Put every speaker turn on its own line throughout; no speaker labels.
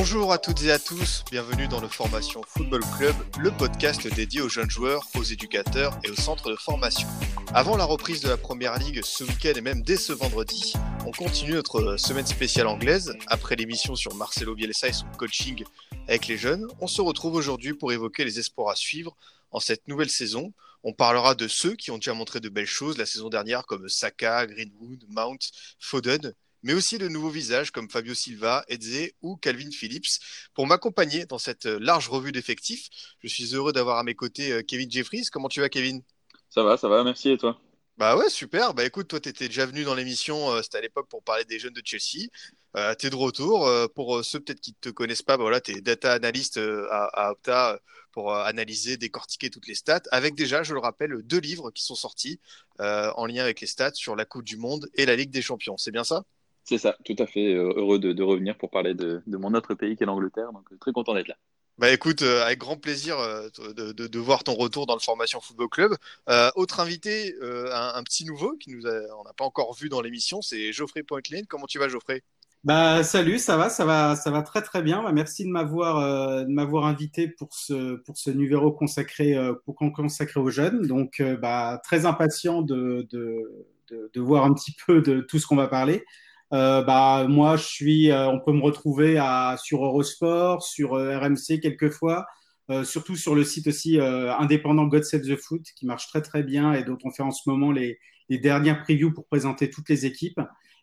Bonjour à toutes et à tous, bienvenue dans le Formation Football Club, le podcast dédié aux jeunes joueurs, aux éducateurs et aux centres de formation. Avant la reprise de la Première Ligue ce week-end et même dès ce vendredi, on continue notre semaine spéciale anglaise. Après l'émission sur Marcelo Bielsa et son coaching avec les jeunes, on se retrouve aujourd'hui pour évoquer les espoirs à suivre en cette nouvelle saison. On parlera de ceux qui ont déjà montré de belles choses la saison dernière comme Saka, Greenwood, Mount, Foden, mais aussi de nouveaux visages comme Fabio Silva, Eze ou Calvin Phillips. Pour m'accompagner dans cette large revue d'effectifs, je suis heureux d'avoir à mes côtés euh, Kevin Jeffries. Comment tu vas, Kevin?
Ça va, ça va, merci et toi?
Bah ouais, super. Bah écoute, toi, tu étais déjà venu dans l'émission, euh, c'était à l'époque pour parler des jeunes de Chelsea. Euh, tu es de retour. Euh, pour euh, ceux peut-être qui ne te connaissent pas, bah, voilà, tu es data analyst euh, à, à, Opta euh, pour euh, analyser, décortiquer toutes les stats, avec déjà, je le rappelle, deux livres qui sont sortis euh, en lien avec les stats sur la Coupe du Monde et la Ligue des Champions. C'est bien ça?
C'est ça, tout à fait euh, heureux de, de revenir pour parler de, de mon autre pays qui est l'Angleterre, donc euh, très content d'être là.
Bah écoute, euh, avec grand plaisir euh, de, de, de voir ton retour dans le Formation Football Club. Euh, autre invité, euh, un, un, petit nouveau qui nous a, on n'a pas encore vu dans l'émission, c'est Geoffrey Pointlane. Comment tu vas, Geoffrey?
Bah salut, ça va, ça va, ça va très très bien. Bah, merci de m'avoir euh, de m'avoir invité pour ce pour ce numéro consacré euh, pour consacré aux jeunes. Donc euh, bah très impatient de, de de, de voir un petit peu de tout ce qu'on va parler. Euh, bah moi je suis, euh, on peut me retrouver à sur Eurosport, sur euh, RMC quelquefois, euh, surtout sur le site aussi euh, indépendant God Save the Foot qui marche très très bien et dont on fait en ce moment les les dernières previews pour présenter toutes les équipes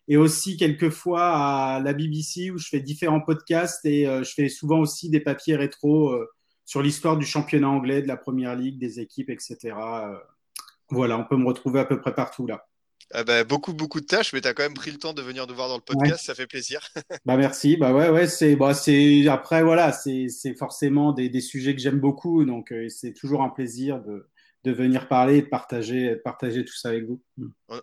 et aussi quelquefois à la BBC où je fais différents podcasts et je fais souvent aussi des papiers rétro sur l'histoire du championnat anglais, de la première ligue, des équipes, etc. Voilà, on peut me retrouver à peu près partout là.
Ah bah, beaucoup, beaucoup de tâches, mais tu as quand même pris le temps de venir nous voir dans le podcast,
ouais.
ça fait plaisir.
bah merci, bah ouais, ouais, c'est, bah c'est, après voilà, c'est, c'est forcément des, des sujets que j'aime beaucoup, donc euh, c'est toujours un plaisir de, de venir parler et partager, partager tout ça avec vous.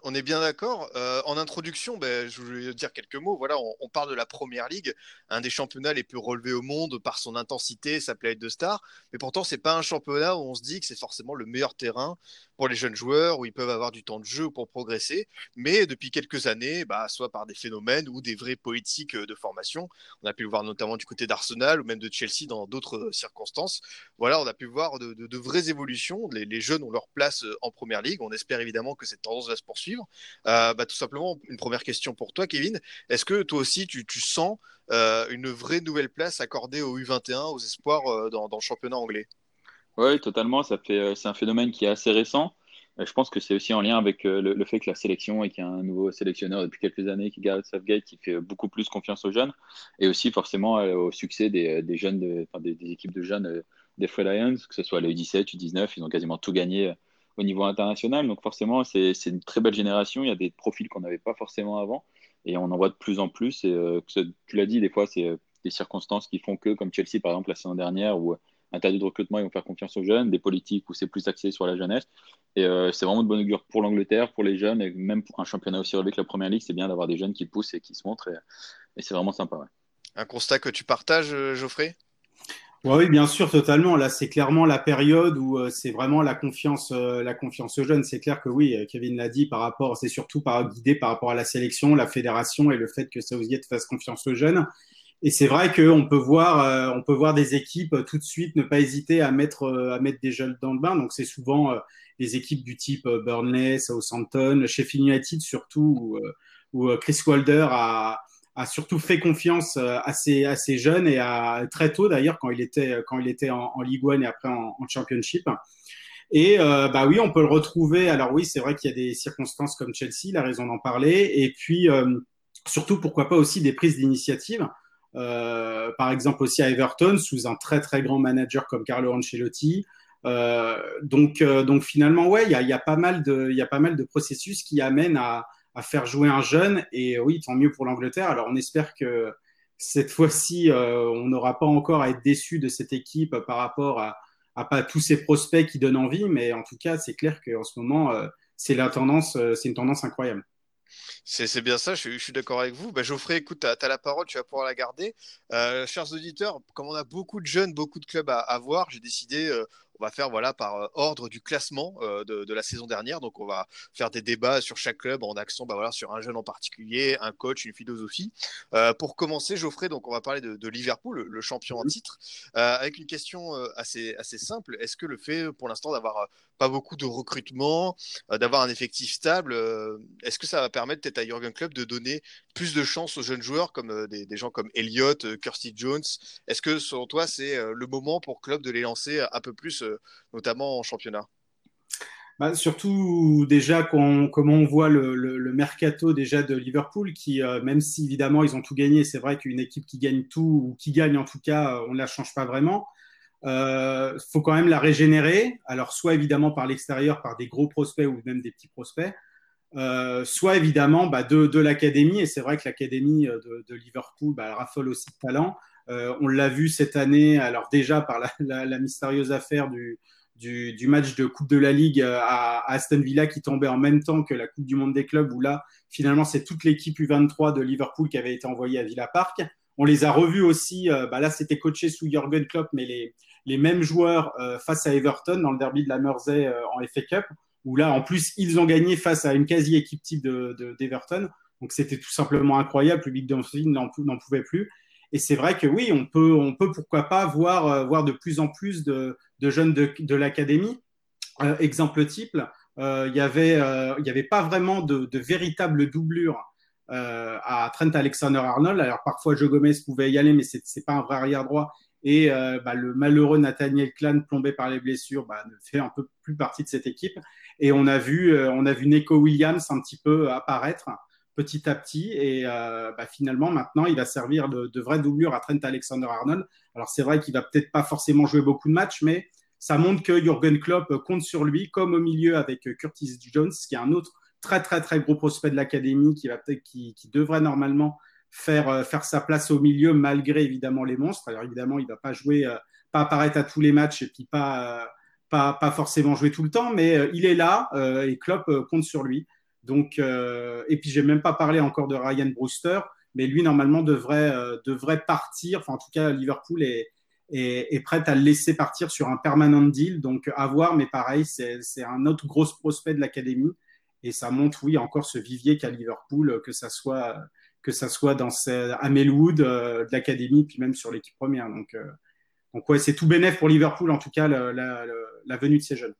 On est bien d'accord. Euh, en introduction, ben, je voulais dire quelques mots. Voilà, on, parle de la Première Ligue, un des championnats les plus relevés au monde par son intensité, sa planète de stars. Mais pourtant, c'est pas un championnat où on se dit que c'est forcément le meilleur terrain pour les jeunes joueurs, où ils peuvent avoir du temps de jeu pour progresser. Mais depuis quelques années, bah, soit par des phénomènes ou des vraies politiques de formation, on a pu le voir notamment du côté d'Arsenal ou même de Chelsea dans d'autres circonstances. Voilà, on a pu voir de, de, vraies évolutions. Les, les, ont leur place en Première Ligue. On espère évidemment que cette tendance va se poursuivre. Euh, bah, tout simplement, une première question pour toi, Kevin. Est-ce que toi aussi, tu, sens euh, une vraie nouvelle place accordée aux U21, aux espoirs euh, dans, le championnat anglais?
Oui, totalement. Ça fait, c'est un phénomène qui est assez récent. Je pense que c'est aussi en lien avec le, fait que la sélection et qu'il y a un nouveau sélectionneur depuis quelques années, qui Gareth Southgate, qui fait beaucoup plus confiance aux jeunes, et aussi forcément au succès des, jeunes, des, équipes de jeunes des Free Lions, que ce soit le U17, U19, ils ont quasiment tout gagné au niveau international. Donc forcément, c'est une très belle génération. Il y a des profils qu'on n'avait pas forcément avant et on en voit de plus en plus. Et euh, tu l'as dit, des fois, c'est euh, des circonstances qui font que, comme Chelsea par exemple la saison dernière, où un tas de recrutement, ils vont faire confiance aux jeunes, des politiques où c'est plus axé sur la jeunesse. Et euh, c'est vraiment de bonne augure pour l'Angleterre, pour les jeunes, et même pour un championnat aussi relevé que la Première Ligue, c'est bien d'avoir des jeunes qui poussent et qui se montrent. Et, c'est vraiment sympa.
Un constat que tu partages, Geoffrey?
Oui, bien sûr, totalement. Là, c'est clairement la période où euh, c'est vraiment la confiance, euh, la confiance aux jeunes. C'est clair que oui, Kevin l'a dit par rapport, c'est surtout par guidé par rapport à la sélection, la fédération et le fait que Southgate fasse confiance aux jeunes. Et c'est vrai qu'on peut voir, euh, on peut voir des équipes tout de suite ne pas hésiter à mettre, à mettre des jeunes dans le bain. Donc c'est souvent des équipes du type Burnley, Southampton, Sheffield United surtout, où, où Chris Wilder a a surtout fait confiance à ses, à jeunes et à, très tôt d'ailleurs quand il était, quand il était en, Ligue 1 et après en, Championship. Et euh, bah oui, on peut le retrouver. Alors oui, c'est vrai qu'il y a des circonstances comme Chelsea, la raison d'en parler. Et puis euh, surtout, pourquoi pas aussi des prises d'initiative. Euh, par exemple aussi à Everton sous un très très grand manager comme Carlo Ancelotti. Euh, donc donc finalement ouais, il y a pas mal de il y a pas mal de processus qui amènent à à faire jouer un jeune. Et oui, tant mieux pour l'Angleterre. Alors on espère que cette fois-ci, euh, on n'aura pas encore à être déçu de cette équipe par rapport à, pas tous ces prospects qui donnent envie, mais en tout cas, c'est clair qu'en ce moment, euh, c'est la tendance, euh, c'est une tendance incroyable.
C'est bien ça, je, suis d'accord avec vous. Bah, Geoffrey, écoute, tu as, la parole, tu vas pouvoir la garder. Euh, chers auditeurs, comme on a beaucoup de jeunes, beaucoup de clubs à, à voir, j'ai décidé, euh, on va faire voilà, par euh, ordre du classement euh, de, de, la saison dernière. Donc, on va faire des débats sur chaque club en accent bah, voilà, sur un jeune en particulier, un coach, une philosophie. Euh, pour commencer, Geoffrey, donc, on va parler de, de Liverpool, le, le, champion en titre, avec une question assez, assez simple. Est-ce que le fait, pour l'instant, d'avoir pas beaucoup de recrutement, d'avoir un effectif stable, est-ce que ça va permettre peut-être à Jurgen Klopp de donner plus de chance aux jeunes joueurs comme des, des gens comme Elliott, Kirsty Jones? Est-ce que selon toi c'est le moment pour Klopp de les lancer un peu plus, notamment en championnat.
Bah, surtout déjà comment on voit le, mercato déjà de Liverpool qui euh, même si évidemment ils ont tout gagné c'est vrai qu'une équipe qui gagne tout ou qui gagne en tout cas on ne la change pas vraiment. Il euh, faut quand même la régénérer. Alors soit évidemment par l'extérieur par des gros prospects ou même des petits prospects. Euh, soit évidemment bah, de, l'académie. Et c'est vrai que l'académie de, Liverpool bah, raffole aussi de talent. euh, on l'a vu cette année, alors déjà par la, mystérieuse affaire du, match de Coupe de la Ligue à, à, Aston Villa qui tombait en même temps que la Coupe du Monde des clubs, où là, finalement, c'est toute l'équipe U23 de Liverpool qui avait été envoyée à Villa Park. On les a revus aussi, euh, bah là, c'était coaché sous Jurgen Klopp, mais les, mêmes joueurs euh, face à Everton dans le derby de la Mersey euh, en FA Cup, où là, en plus, ils ont gagné face à une quasi-équipe type d'Everton. De, de, Donc, c'était tout simplement incroyable. Le public n'en pouvait plus. Et c'est vrai que oui, on peut, on peut pourquoi pas voir, euh, voir de plus en plus de, jeunes de, l'académie. Euh, exemple type, euh, il n'y avait, avait pas vraiment de, de véritable doublure à Trent Alexander-Arnold. Alors parfois, Joe Gomez pouvait y aller, mais c'est n'est pas un vrai arrière droit. Et bah, le malheureux Nathaniel Clan, plombé par les blessures, bah, ne fait un peu plus partie de cette équipe. Et on a vu, on a vu Neko Williams un petit peu apparaître petit à petit. Et euh, bah, finalement, maintenant, il va servir de, vraie doublure à Trent Alexander-Arnold. Alors, c'est vrai qu'il va peut-être pas forcément jouer beaucoup de matchs, mais ça montre que Jurgen Klopp compte sur lui, comme au milieu avec Curtis Jones, qui est un autre très, très, très gros prospect de l'académie qui, qui devrait normalement faire, euh, faire sa place au milieu, malgré évidemment les monstres. Alors, évidemment, il va pas jouer, euh, pas apparaître à tous les matchs et puis pas, pas, pas forcément jouer tout le temps, mais il est là et Klopp compte sur lui. Donc, euh, et puis j'ai même pas parlé encore de Ryan Brewster, mais lui normalement devrait euh, devrait partir. Enfin, en tout cas, Liverpool est, est, est prête à le laisser partir sur un permanent deal. Donc, à voir. Mais pareil, c'est un autre gros prospect de l'académie et ça montre, oui, encore ce vivier qu'a Liverpool, que ça soit que ça soit dans à Melwood euh, de l'académie, puis même sur l'équipe première. Donc, euh, donc ouais, c'est tout bénéf pour Liverpool en tout cas la, la, la venue de ces jeunes.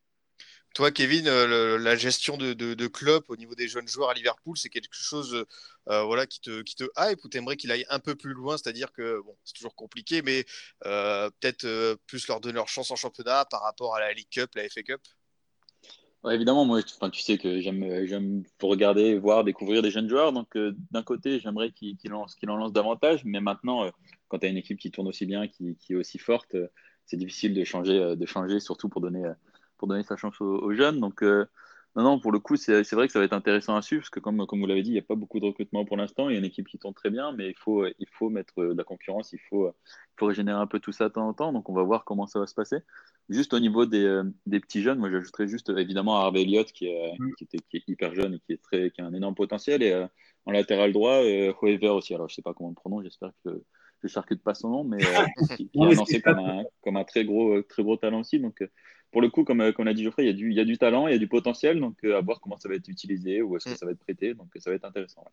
Toi, Kevin, euh, la gestion de, de, club au niveau des jeunes joueurs à Liverpool, c'est quelque chose euh, voilà, qui, te, qui te hype ou t'aimerais qu'il aille un peu plus loin? C'est-à-dire que bon, c'est toujours compliqué, mais euh, peut-être euh, plus leur donner leur chance en championnat par rapport à la League Cup, la FA Cup?
Évidemment, moi, enfin, tu sais que j'aime, regarder, voir, découvrir des jeunes joueurs. Donc, euh, d'un côté, j'aimerais qu'ils, lancent, qu'ils en lancent davantage, mais maintenant, quand tu as une équipe qui tourne aussi bien, qui, qui est aussi forte, c'est difficile de changer, de changer, surtout pour donner pour donner sa chance aux, aux jeunes. Donc, euh, non, non, pour le coup, c'est vrai que ça va être intéressant à suivre parce que, comme, comme vous l'avez dit, il n'y a pas beaucoup de recrutement pour l'instant. Il y a une équipe qui tourne très bien, mais il faut, il faut mettre de la concurrence, il faut, il faut régénérer un peu tout ça de temps en temps. Donc, on va voir comment ça va se passer. Juste au niveau des, des petits jeunes, moi, j'ajouterais juste évidemment Harvey Elliott qui est, mm. qui, était, qui est hyper jeune et qui, est très, qui a un énorme potentiel. Et euh, en latéral droit, euh, Hoever aussi. Alors, je ne sais pas comment on le prononce, j'espère que je ne charcute pas son nom, mais euh, qui, qui est annoncé comme un, comme un très, gros, très gros talent aussi. Donc, pour le coup, comme, comme l'a dit Geoffrey, il y, a du, il y a du talent, il y a du potentiel, donc euh, à voir comment ça va être utilisé, ou est-ce que mm. ça va être prêté, donc ça va être intéressant. Ouais.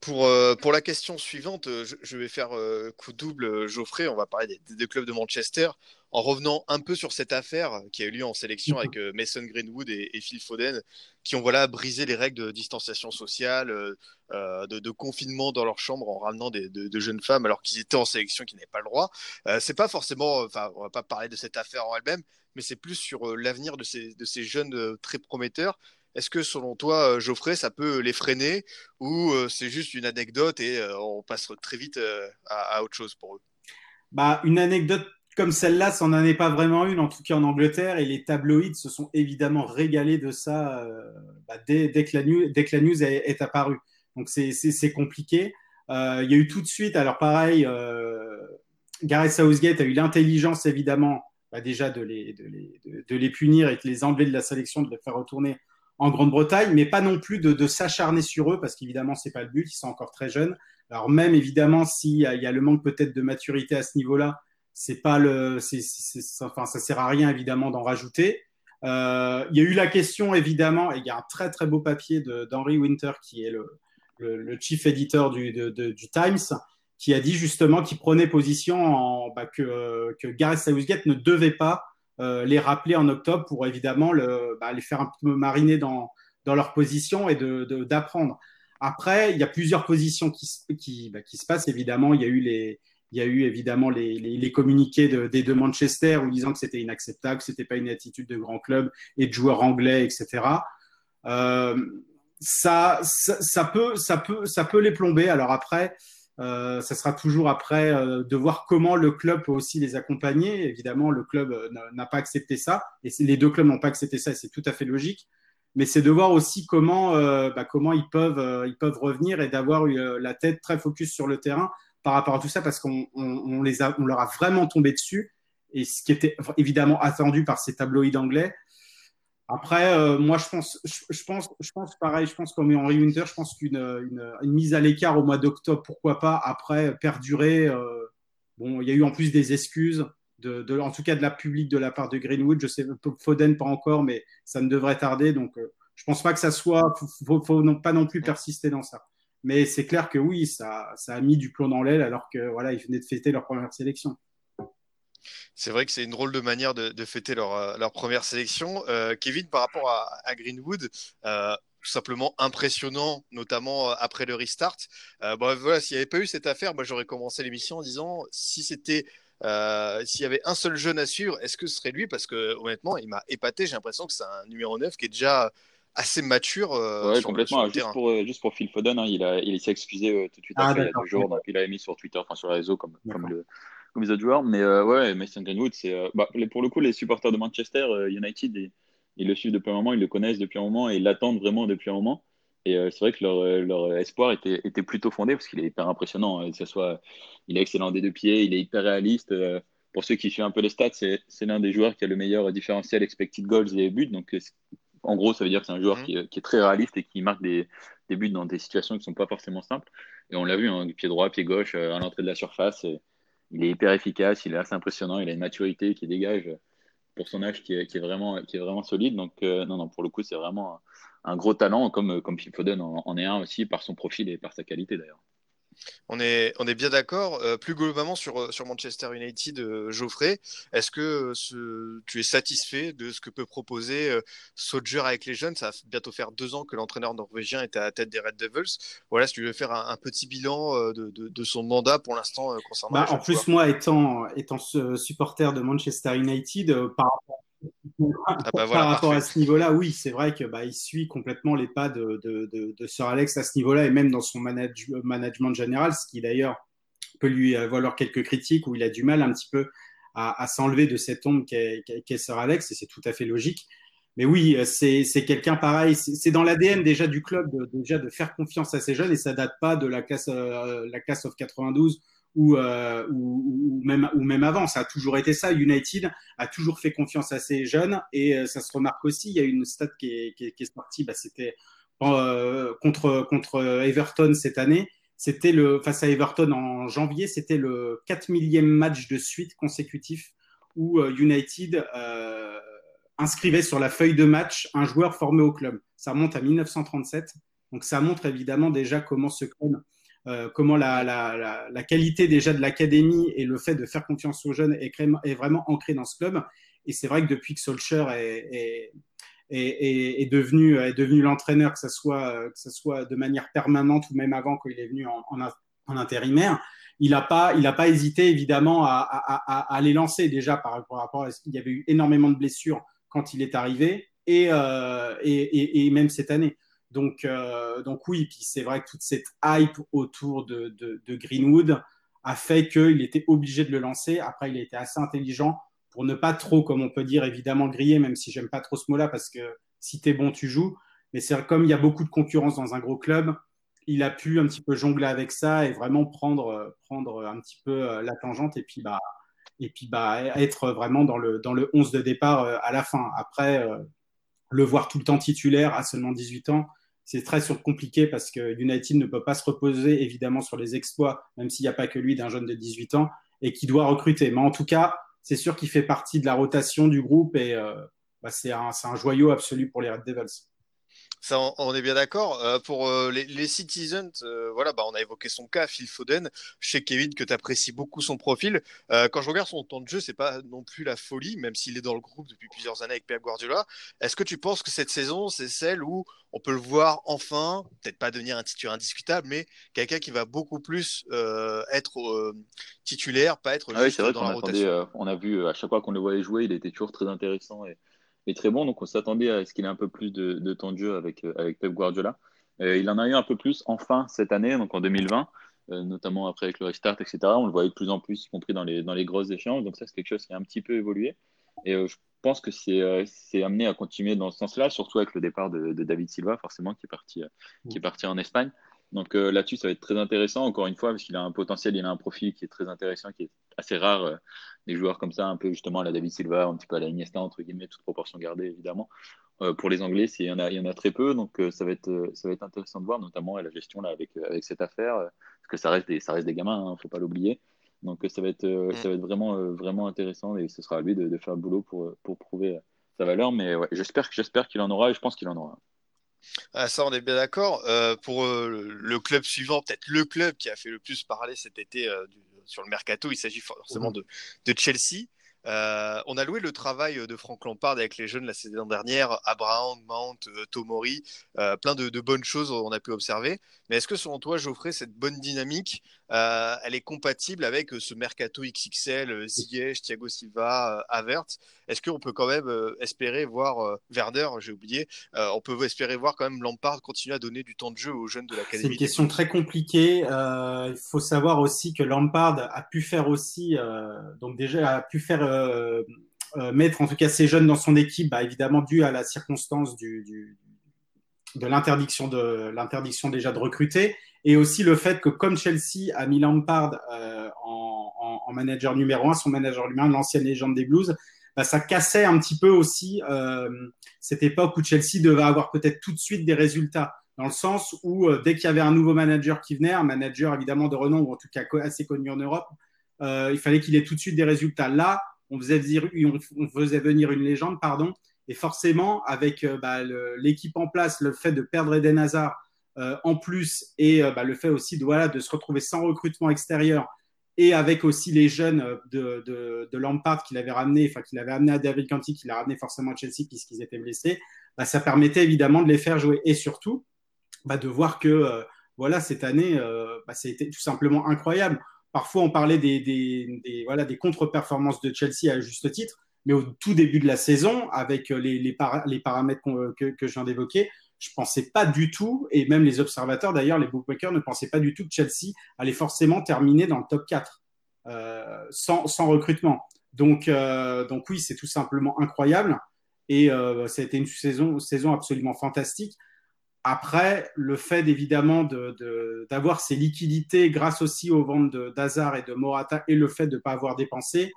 Pour, euh, pour la question suivante, je, je vais faire euh, coup double, Geoffrey. On va parler des deux clubs de Manchester en revenant un peu sur cette affaire qui a eu lieu en sélection avec euh, Mason Greenwood et, et, Phil Foden, qui ont voilà brisé les règles de distanciation sociale, euh, de, de, confinement dans leur chambre en ramenant des, de, de jeunes femmes alors qu'ils étaient en sélection, qui n'avaient pas le droit. Euh, c'est pas forcément, enfin, on va pas parler de cette affaire en elle-même, mais c'est plus sur l'avenir de ces, de ces jeunes très prometteurs. Est-ce que selon toi, Geoffrey, ça peut les freiner ou c'est juste une anecdote et on passe très vite à, à autre chose pour eux?
Bah, Une anecdote comme celle-là, ça n'en est pas vraiment une, en tout cas en Angleterre, et les tabloïds se sont évidemment régalés de ça euh, bah, dès, que la news, est, apparue. Donc c'est compliqué. Euh, il y a eu tout de suite, alors pareil, euh, Gareth Southgate a eu l'intelligence évidemment bah, déjà de les, punir et de les enlever de la sélection, de les faire retourner en Grande-Bretagne, mais pas non plus de, de s'acharner sur eux, parce qu'évidemment, c'est pas le but, ils sont encore très jeunes. Alors même évidemment, s'il y, y, a le manque peut-être de maturité à ce niveau-là, c'est pas le, c'est, enfin, ça sert à rien évidemment d'en rajouter. Euh, il y a eu la question évidemment, et il y a un très très beau papier d'Henry Winter qui est le, le, le chief editor du, de, du Times, qui a dit justement qu'il prenait position en, bah, que, que Gareth Southgate ne devait pas euh, les rappeler en octobre pour évidemment le, bah, les faire un peu mariner dans, dans leur position et d'apprendre. De, Après, il y a plusieurs positions qui, qui, bah, qui se passent. Évidemment, il y a eu les, il y a eu évidemment les, communiqués de, des deux Manchester où disant que c'était inacceptable, que c'était pas une attitude de grand club et de joueurs anglais, etc. Euh, ça, peut, les plomber. Alors après, euh, ça sera toujours après euh, de voir comment le club peut aussi les accompagner. Évidemment, le club euh, n'a pas accepté ça et les deux clubs n'ont pas accepté ça et c'est tout à fait logique. Mais c'est de voir aussi comment, bah, ils peuvent, ils peuvent revenir et d'avoir la tête très focus sur le terrain par rapport à tout ça parce qu'on leur a vraiment tombé dessus et ce qui était évidemment attendu par ces tabloïds anglais. Après, euh, moi, je pense, je, je, pense, je pense pareil. Je pense comme Henry Winter, je pense qu'une une, une, mise à l'écart au mois d'octobre, pourquoi pas. Après, perdurer. Euh, bon, il y a eu en plus des excuses, en tout cas de la publique de la part de Greenwood. Je sais, Foden pas encore, mais ça ne devrait tarder. Donc, euh, je pense pas que ça soit. Faut, faut, faut non, pas non plus persister dans ça. Mais c'est clair que oui, ça, ça a mis du plomb dans l'aile alors que voilà, ils venaient de fêter leur première sélection.
C'est vrai que c'est une drôle de manière de, fêter leur, euh, leur, première sélection. Euh, Kevin, par rapport à, Greenwood, euh, tout simplement impressionnant, notamment après le restart. Bon, voilà, s'il n'y avait pas eu cette affaire, moi j'aurais commencé l'émission en disant si c'était s'il y avait un seul jeune à suivre, est-ce que ce serait lui? Parce que honnêtement, il m'a épaté. J'ai l'impression que c'est un numéro 9 qui est déjà assez mature.
Euh, ouais, sur complètement. Le, juste, pour, juste pour Phil Foden, hein, il, a, il s'est excusé tout de suite après ah, il y a deux jours. Donc il a mis sur Twitter, enfin sur les réseaux, comme, comme le comme les autres joueurs. Mais euh, ouais, Mason Greenwood, c'est euh, bah, pour le coup, les supporters de Manchester euh, United, ils, ils, le suivent depuis un moment, ils le connaissent depuis un moment et ils l'attendent vraiment depuis un moment. Et c'est vrai que leur, leur espoir était, était, plutôt fondé parce qu'il est hyper impressionnant. Que ce soit, il est excellent des deux pieds, il est hyper réaliste. pour ceux qui suivent un peu les stats, c'est l'un des joueurs qui a le meilleur différentiel expected goals et buts. Donc, en gros, ça veut dire que c'est un joueur mmh. qui, qui, est très réaliste et qui marque des, des buts dans des situations qui ne sont pas forcément simples. Et on l'a vu, hein, pied droit, pied gauche, à l'entrée de la surface. Il est hyper efficace, il est assez impressionnant, il a une maturité qui dégage pour son âge qui est, qui est vraiment, qui est vraiment solide. Donc, euh, non, non, pour le coup, c'est vraiment un, un, gros talent, comme, comme Phil Foden en, en, est un aussi par son profil et par sa qualité d'ailleurs.
On est, on est bien d'accord. Euh, plus globalement sur, sur Manchester United, euh, Geoffrey, est-ce que ce, tu es satisfait de ce que peut proposer euh, Soldier avec les jeunes? Ça va bientôt faire deux ans que l'entraîneur norvégien est à la tête des Red Devils. Voilà, si tu veux faire un, un petit bilan euh, de, de, de, son mandat pour l'instant euh, concernant.
Bah, en plus, joueurs. moi, étant, étant supporter de Manchester United, par rapport ah bah voilà, par rapport parfait. à ce niveau-là, oui, c'est vrai que bah, il suit complètement les pas de, de, de, de Sir Alex à ce niveau-là et même dans son manage, management général, ce qui d'ailleurs peut lui valoir quelques critiques où il a du mal un petit peu à, à s'enlever de cette ombre qu'est qu qu Sir Alex et c'est tout à fait logique. Mais oui, c'est quelqu'un pareil, c'est dans l'ADN déjà du club de, déjà de faire confiance à ces jeunes et ça date pas de la classe, euh, la classe of 92 ou, euh, ou, ou, même, ou même avant. Ça a toujours été ça. United a toujours fait confiance à ses jeunes et euh, ça se remarque aussi. Il y a une stat qui est, qui est, qui est sortie, bah, c'était euh, contre, contre Everton cette année. C'était le face à Everton en janvier, c'était le 4 millième match de suite consécutif où euh, United euh, inscrivait sur la feuille de match un joueur formé au club. Ça remonte à 1937. Donc ça montre évidemment déjà comment euh, comment la, la, la, qualité déjà de l'académie et le fait de faire confiance aux jeunes est, vraiment ancré dans ce club. Et c'est vrai que depuis que Solskjaer est, est, est, devenu, devenu l'entraîneur, que ce soit, que soit de manière permanente ou même avant quand il est venu en, en, intérimaire, il n'a pas, il pas hésité évidemment à, à, à, à les lancer déjà par, par rapport à ce qu'il y avait eu énormément de blessures quand il est arrivé et, euh, et, et, et même cette année. Donc, euh, donc oui, puis c'est vrai que toute cette hype autour de, de, Greenwood a fait qu'il était obligé de le lancer. Après, il a été assez intelligent pour ne pas trop, comme on peut dire, évidemment griller, même si j'aime pas trop ce mot-là, parce que si t'es bon, tu joues. Mais c'est comme il y a beaucoup de concurrence dans un gros club, il a pu un petit peu jongler avec ça et vraiment prendre, prendre un petit peu euh, la tangente et puis bah et puis bah, être vraiment dans le, dans le 11 de départ à la fin. Après, le voir tout le temps titulaire à seulement 18 ans, c'est très compliqué parce que United ne peut pas se reposer évidemment sur les exploits, même s'il n'y a pas que lui d'un jeune de 18 ans, et qui doit recruter. Mais en tout cas, c'est sûr qu'il fait partie de la rotation du groupe et bah, c'est un, un, joyau absolu pour les Red Devils.
Ça, on, est bien d'accord. Euh, pour euh, les, les, Citizens, euh, voilà, bah, on a évoqué son cas, Phil Foden. Je sais, Kevin, que tu apprécies beaucoup son profil. quand je regarde son temps de jeu, c'est pas non plus la folie, même s'il est dans le groupe depuis plusieurs années avec Pep Guardiola. Est-ce que tu penses que cette saison, c'est celle où on peut le voir enfin, peut-être pas devenir un titulaire indiscutable, mais quelqu'un qui va beaucoup plus être titulaire, pas être
ah juste dans la rotation? on a vu à chaque fois qu'on le voyait jouer, il était toujours très intéressant et est très bon. Donc on s'attendait à ce qu'il ait un peu plus de, temps de jeu avec, euh, avec Pep Guardiola. Euh, il en a eu un peu plus enfin cette année, donc en 2020, euh, notamment après avec le restart, etc. On le voyait de plus en plus, y compris dans les, dans les grosses échéances. Donc ça, c'est quelque chose qui a un petit peu évolué. Et je pense que c'est amené à continuer dans ce sens-là, surtout avec le départ de, David Silva, forcément, qui est parti, qui est parti en Espagne. Donc là-dessus, ça va être très intéressant, encore une fois, parce qu'il a un potentiel, il a un profil qui est très intéressant, qui est assez rare des joueurs comme ça, un peu justement à la David Silva, un petit peu à la Iniesta, entre guillemets, toute proportion gardée évidemment. Euh, pour les Anglais, il y, en a, il y en a très peu, donc euh, ça, va être, euh, ça va être intéressant de voir, notamment la gestion là, avec, avec cette affaire, parce que ça reste des, ça reste des gamins, il hein, ne faut pas l'oublier. Donc ça va être, ça va être vraiment, vraiment intéressant et ce sera à lui de, faire le boulot pour, pour prouver sa valeur. Mais ouais, j'espère, j'espère qu'il en aura et je pense qu'il en aura.
Ah, ça, on est bien d'accord. pour le club suivant, peut-être le club qui a fait le plus parler cet été du, sur le mercato, il s'agit forcément mmh. de, Chelsea. Euh, on a loué le travail de Franck Lampard avec les jeunes la saison dernière, Abraham, Mount, euh, Tomori, euh, plein de, bonnes choses on a pu observer. Mais est-ce que selon toi, Geoffrey, cette bonne dynamique, elle est compatible avec ce mercato XXL, Ziyech, Thiago Silva, Avert Est-ce qu'on peut quand même espérer voir Werner, j'ai oublié, on peut espérer voir quand même Lampard continuer à donner du temps de jeu aux jeunes de l'académie
C'est une question très compliquée. il faut savoir aussi que Lampard a pu faire aussi, donc déjà a pu faire euh, euh, mettre en tout cas ces jeunes dans son équipe, bah, évidemment dû à la circonstance du, de l'interdiction de l'interdiction déjà de recruter et aussi le fait que comme Chelsea a mis Lampard euh, en, manager numéro un, son manager numéro un, l'ancienne légende des Blues, bah, ça cassait un petit peu aussi euh, cette époque où Chelsea devait avoir peut-être tout de suite des résultats dans le sens où dès qu'il y avait un nouveau manager qui venait, un manager évidemment de renom ou en tout cas assez connu en Europe, il fallait qu'il ait tout de suite des résultats. Là, on faisait, venir une légende, pardon. Et forcément, avec euh, bah, l'équipe en place, le fait de perdre Eden Hazard euh, en plus, et euh, bah, le fait aussi de, se retrouver sans recrutement extérieur, et avec aussi les jeunes de, de, Lampard qu'il avait ramené, enfin qu'il avait amené à David Canty, qu'il a ramené forcément à Chelsea puisqu'ils étaient blessés, bah, ça permettait évidemment de les faire jouer. Et surtout, de voir que voilà, cette année, c'était tout simplement incroyable. Parfois, on parlait des, voilà, des contre-performances de Chelsea à juste titre, mais au tout début de la saison, avec euh, les, les, paramètres que, je viens d'évoquer, je pensais pas du tout, et même les observateurs d'ailleurs, les bookmakers ne pensaient pas du tout que Chelsea allait forcément terminer dans le top 4 euh, sans, recrutement. Donc, euh, donc oui, c'est tout simplement incroyable. Et ça a été une saison, saison absolument fantastique. Après, le fait évidemment d'avoir ces liquidités grâce aussi aux ventes d'Hazard et de Morata et le fait de ne pas avoir dépensé,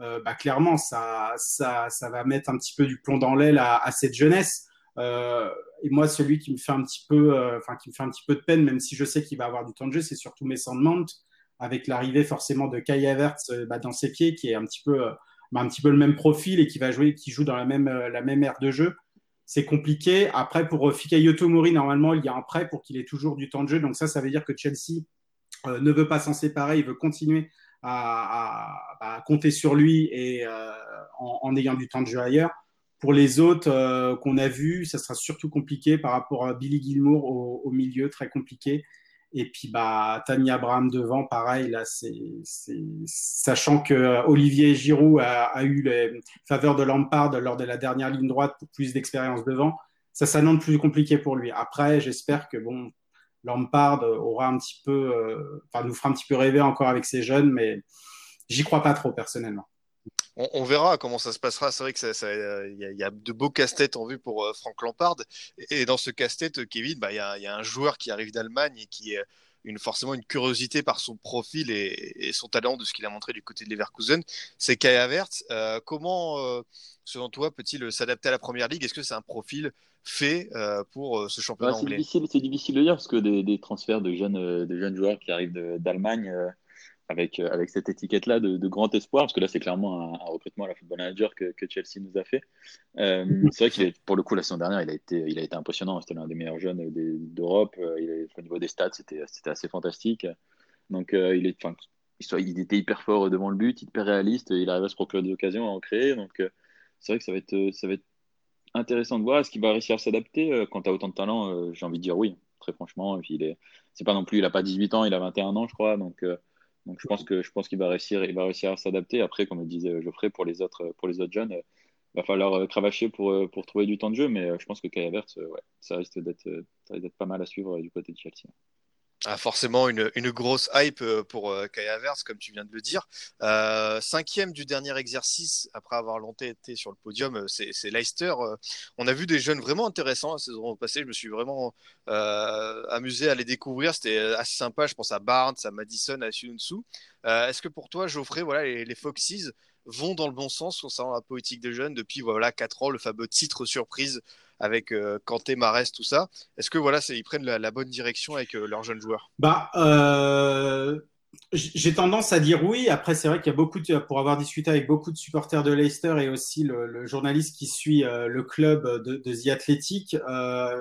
euh, bah, clairement, ça, ça, ça, va mettre un petit peu du plomb dans l'aile à, cette jeunesse. Euh, et moi, celui qui me fait un petit peu, euh, enfin qui me fait un petit peu de peine, même si je sais qu'il va avoir du temps de jeu, c'est surtout Mason Mount, avec l'arrivée forcément de Kai Havertz bah, dans ses pieds, qui est un petit peu, bah, un petit peu le même profil et qui va jouer, qui joue dans la même, la même aire de jeu c'est compliqué. Après, pour euh, Fikayo Tomori, normalement, il y a un prêt pour qu'il ait toujours du temps de jeu. Donc ça, ça veut dire que Chelsea euh, ne veut pas s'en séparer. Il veut continuer à, compter sur lui et euh, en, ayant du temps de jeu ailleurs. Pour les autres qu'on a vus, ça sera surtout compliqué par rapport à Billy Gilmour au milieu, très compliqué. Et puis bah Tammy Abraham devant, pareil là, c'est sachant que euh, Olivier Giroud a, eu les faveurs de Lampard lors de la dernière ligne droite pour plus d'expérience devant, ça s'annonce plus compliqué pour lui. Après, j'espère que bon Lampard aura un petit peu, euh, enfin nous fera un petit peu rêver encore avec ses jeunes, mais j'y crois pas trop personnellement
on, verra comment ça se passera. C'est vrai que il y, a de beaux casse-têtes en vue pour Franck euh, Frank Lampard. Et, dans ce casse-tête, Kevin, bah, il y, a un joueur qui arrive d'Allemagne et qui est une, forcément une curiosité par son profil et, son talent de ce qu'il a montré du côté de Leverkusen, c'est Kai Havertz. comment, selon toi, peut-il s'adapter à la première ligue? Est-ce que c'est un profil fait pour ce championnat
anglais? C'est difficile, de dire parce que des, transferts de jeunes, de jeunes joueurs qui arrivent d'Allemagne avec, euh, avec cette étiquette-là de, de, grand espoir, parce que là, c'est clairement un, recrutement à la football manager que, que Chelsea nous a fait. Euh, c'est vrai qu'il pour le coup, la saison dernière, il a été, il a été impressionnant. C'était l'un des meilleurs jeunes d'Europe. Euh, au niveau des stats, c'était assez fantastique. Donc, il, est, il, était hyper fort devant le but, hyper réaliste. Il arrive à se procurer des occasions, à en créer. Donc, c'est vrai que ça va être, ça va être intéressant de voir. Est-ce qu'il va réussir à s'adapter Quand tu as autant de talent, j'ai envie de dire oui, très franchement. Et puis, il est, c'est pas non plus, il a pas 18 ans, il a 21 ans, je crois. Donc, donc je pense que je pense qu'il va réussir, il va réussir à s'adapter. Après, comme le disait Geoffrey, pour les autres, pour les autres jeunes, il va falloir euh, cravacher pour, euh, pour trouver du temps de jeu. Mais euh, je pense que Kai Havertz, ouais, ça risque d'être pas mal à suivre du côté de Chelsea.
Forcément une, une, grosse hype euh, pour euh, comme tu viens de le dire. Euh, cinquième du dernier exercice, après avoir longtemps été sur le podium, euh, c'est Leicester. On a vu des jeunes vraiment intéressants la saison passée. Je me suis vraiment amusé à les découvrir. C'était assez sympa. Je pense à Barnes, à Madison, à Sunsu. Est-ce que pour toi, Geoffrey, voilà, les, les Foxes vont dans le bon sens concernant la politique des jeunes depuis voilà quatre ans, le fameux titre surprise avec euh, Kanté, Marès, tout ça. Est-ce que voilà, ils prennent la, bonne direction avec euh, leurs jeunes joueurs?
Bah, euh, j'ai tendance à dire oui. Après, c'est vrai qu'il y a beaucoup de, pour avoir discuté avec beaucoup de supporters de Leicester et aussi le, journaliste qui suit le club de, de The Athletic,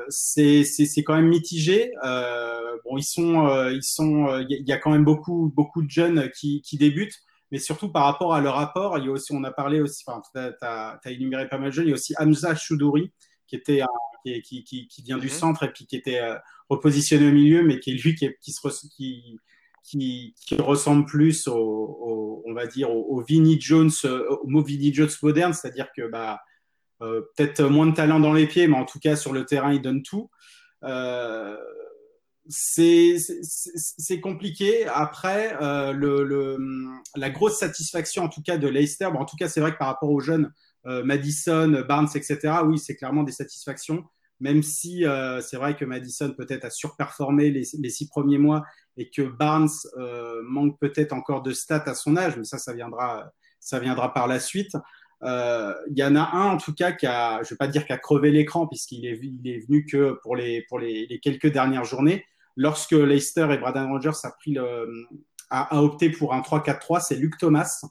c'est quand même mitigé. bon, ils sont, ils sont, il y a quand même beaucoup, beaucoup de jeunes qui, qui débutent mais surtout par rapport à leur rapport, il y a aussi, on a parlé aussi, enfin, tu as, as, énuméré pas mal de jeunes, il y a aussi Hamza Choudouri, qui était qui, qui, qui, vient du mhm. centre et puis qui était euh, repositionné au milieu, mais qui est lui qui, qui, se, qui, qui, ressemble plus au, on va dire au, au Vinnie Jones, euh, au mot Vinnie Jones moderne, c'est-à-dire que bah, euh, peut-être moins de talent dans les pieds, mais en tout cas sur le terrain il donne tout. Euh, c'est compliqué. Après, euh, le, le, la grosse satisfaction, en tout cas, de Leicester, bon, en tout cas, c'est vrai que par rapport aux jeunes, euh, Madison, Barnes, etc., oui, c'est clairement des satisfactions. Même si euh, c'est vrai que Madison peut-être a surperformé les, six premiers mois et que Barnes euh, manque peut-être encore de stats à son âge, mais ça, ça viendra, ça viendra par la suite. Euh, il y en a un en tout cas qui a, je vais pas dire qui a crevé l'écran puisqu'il est, il est venu que pour les, pour les, les quelques dernières journées, lorsque Leicester et Braden Rogers a, pris a, opté pour un 3-4-3, c'est Luke Thomas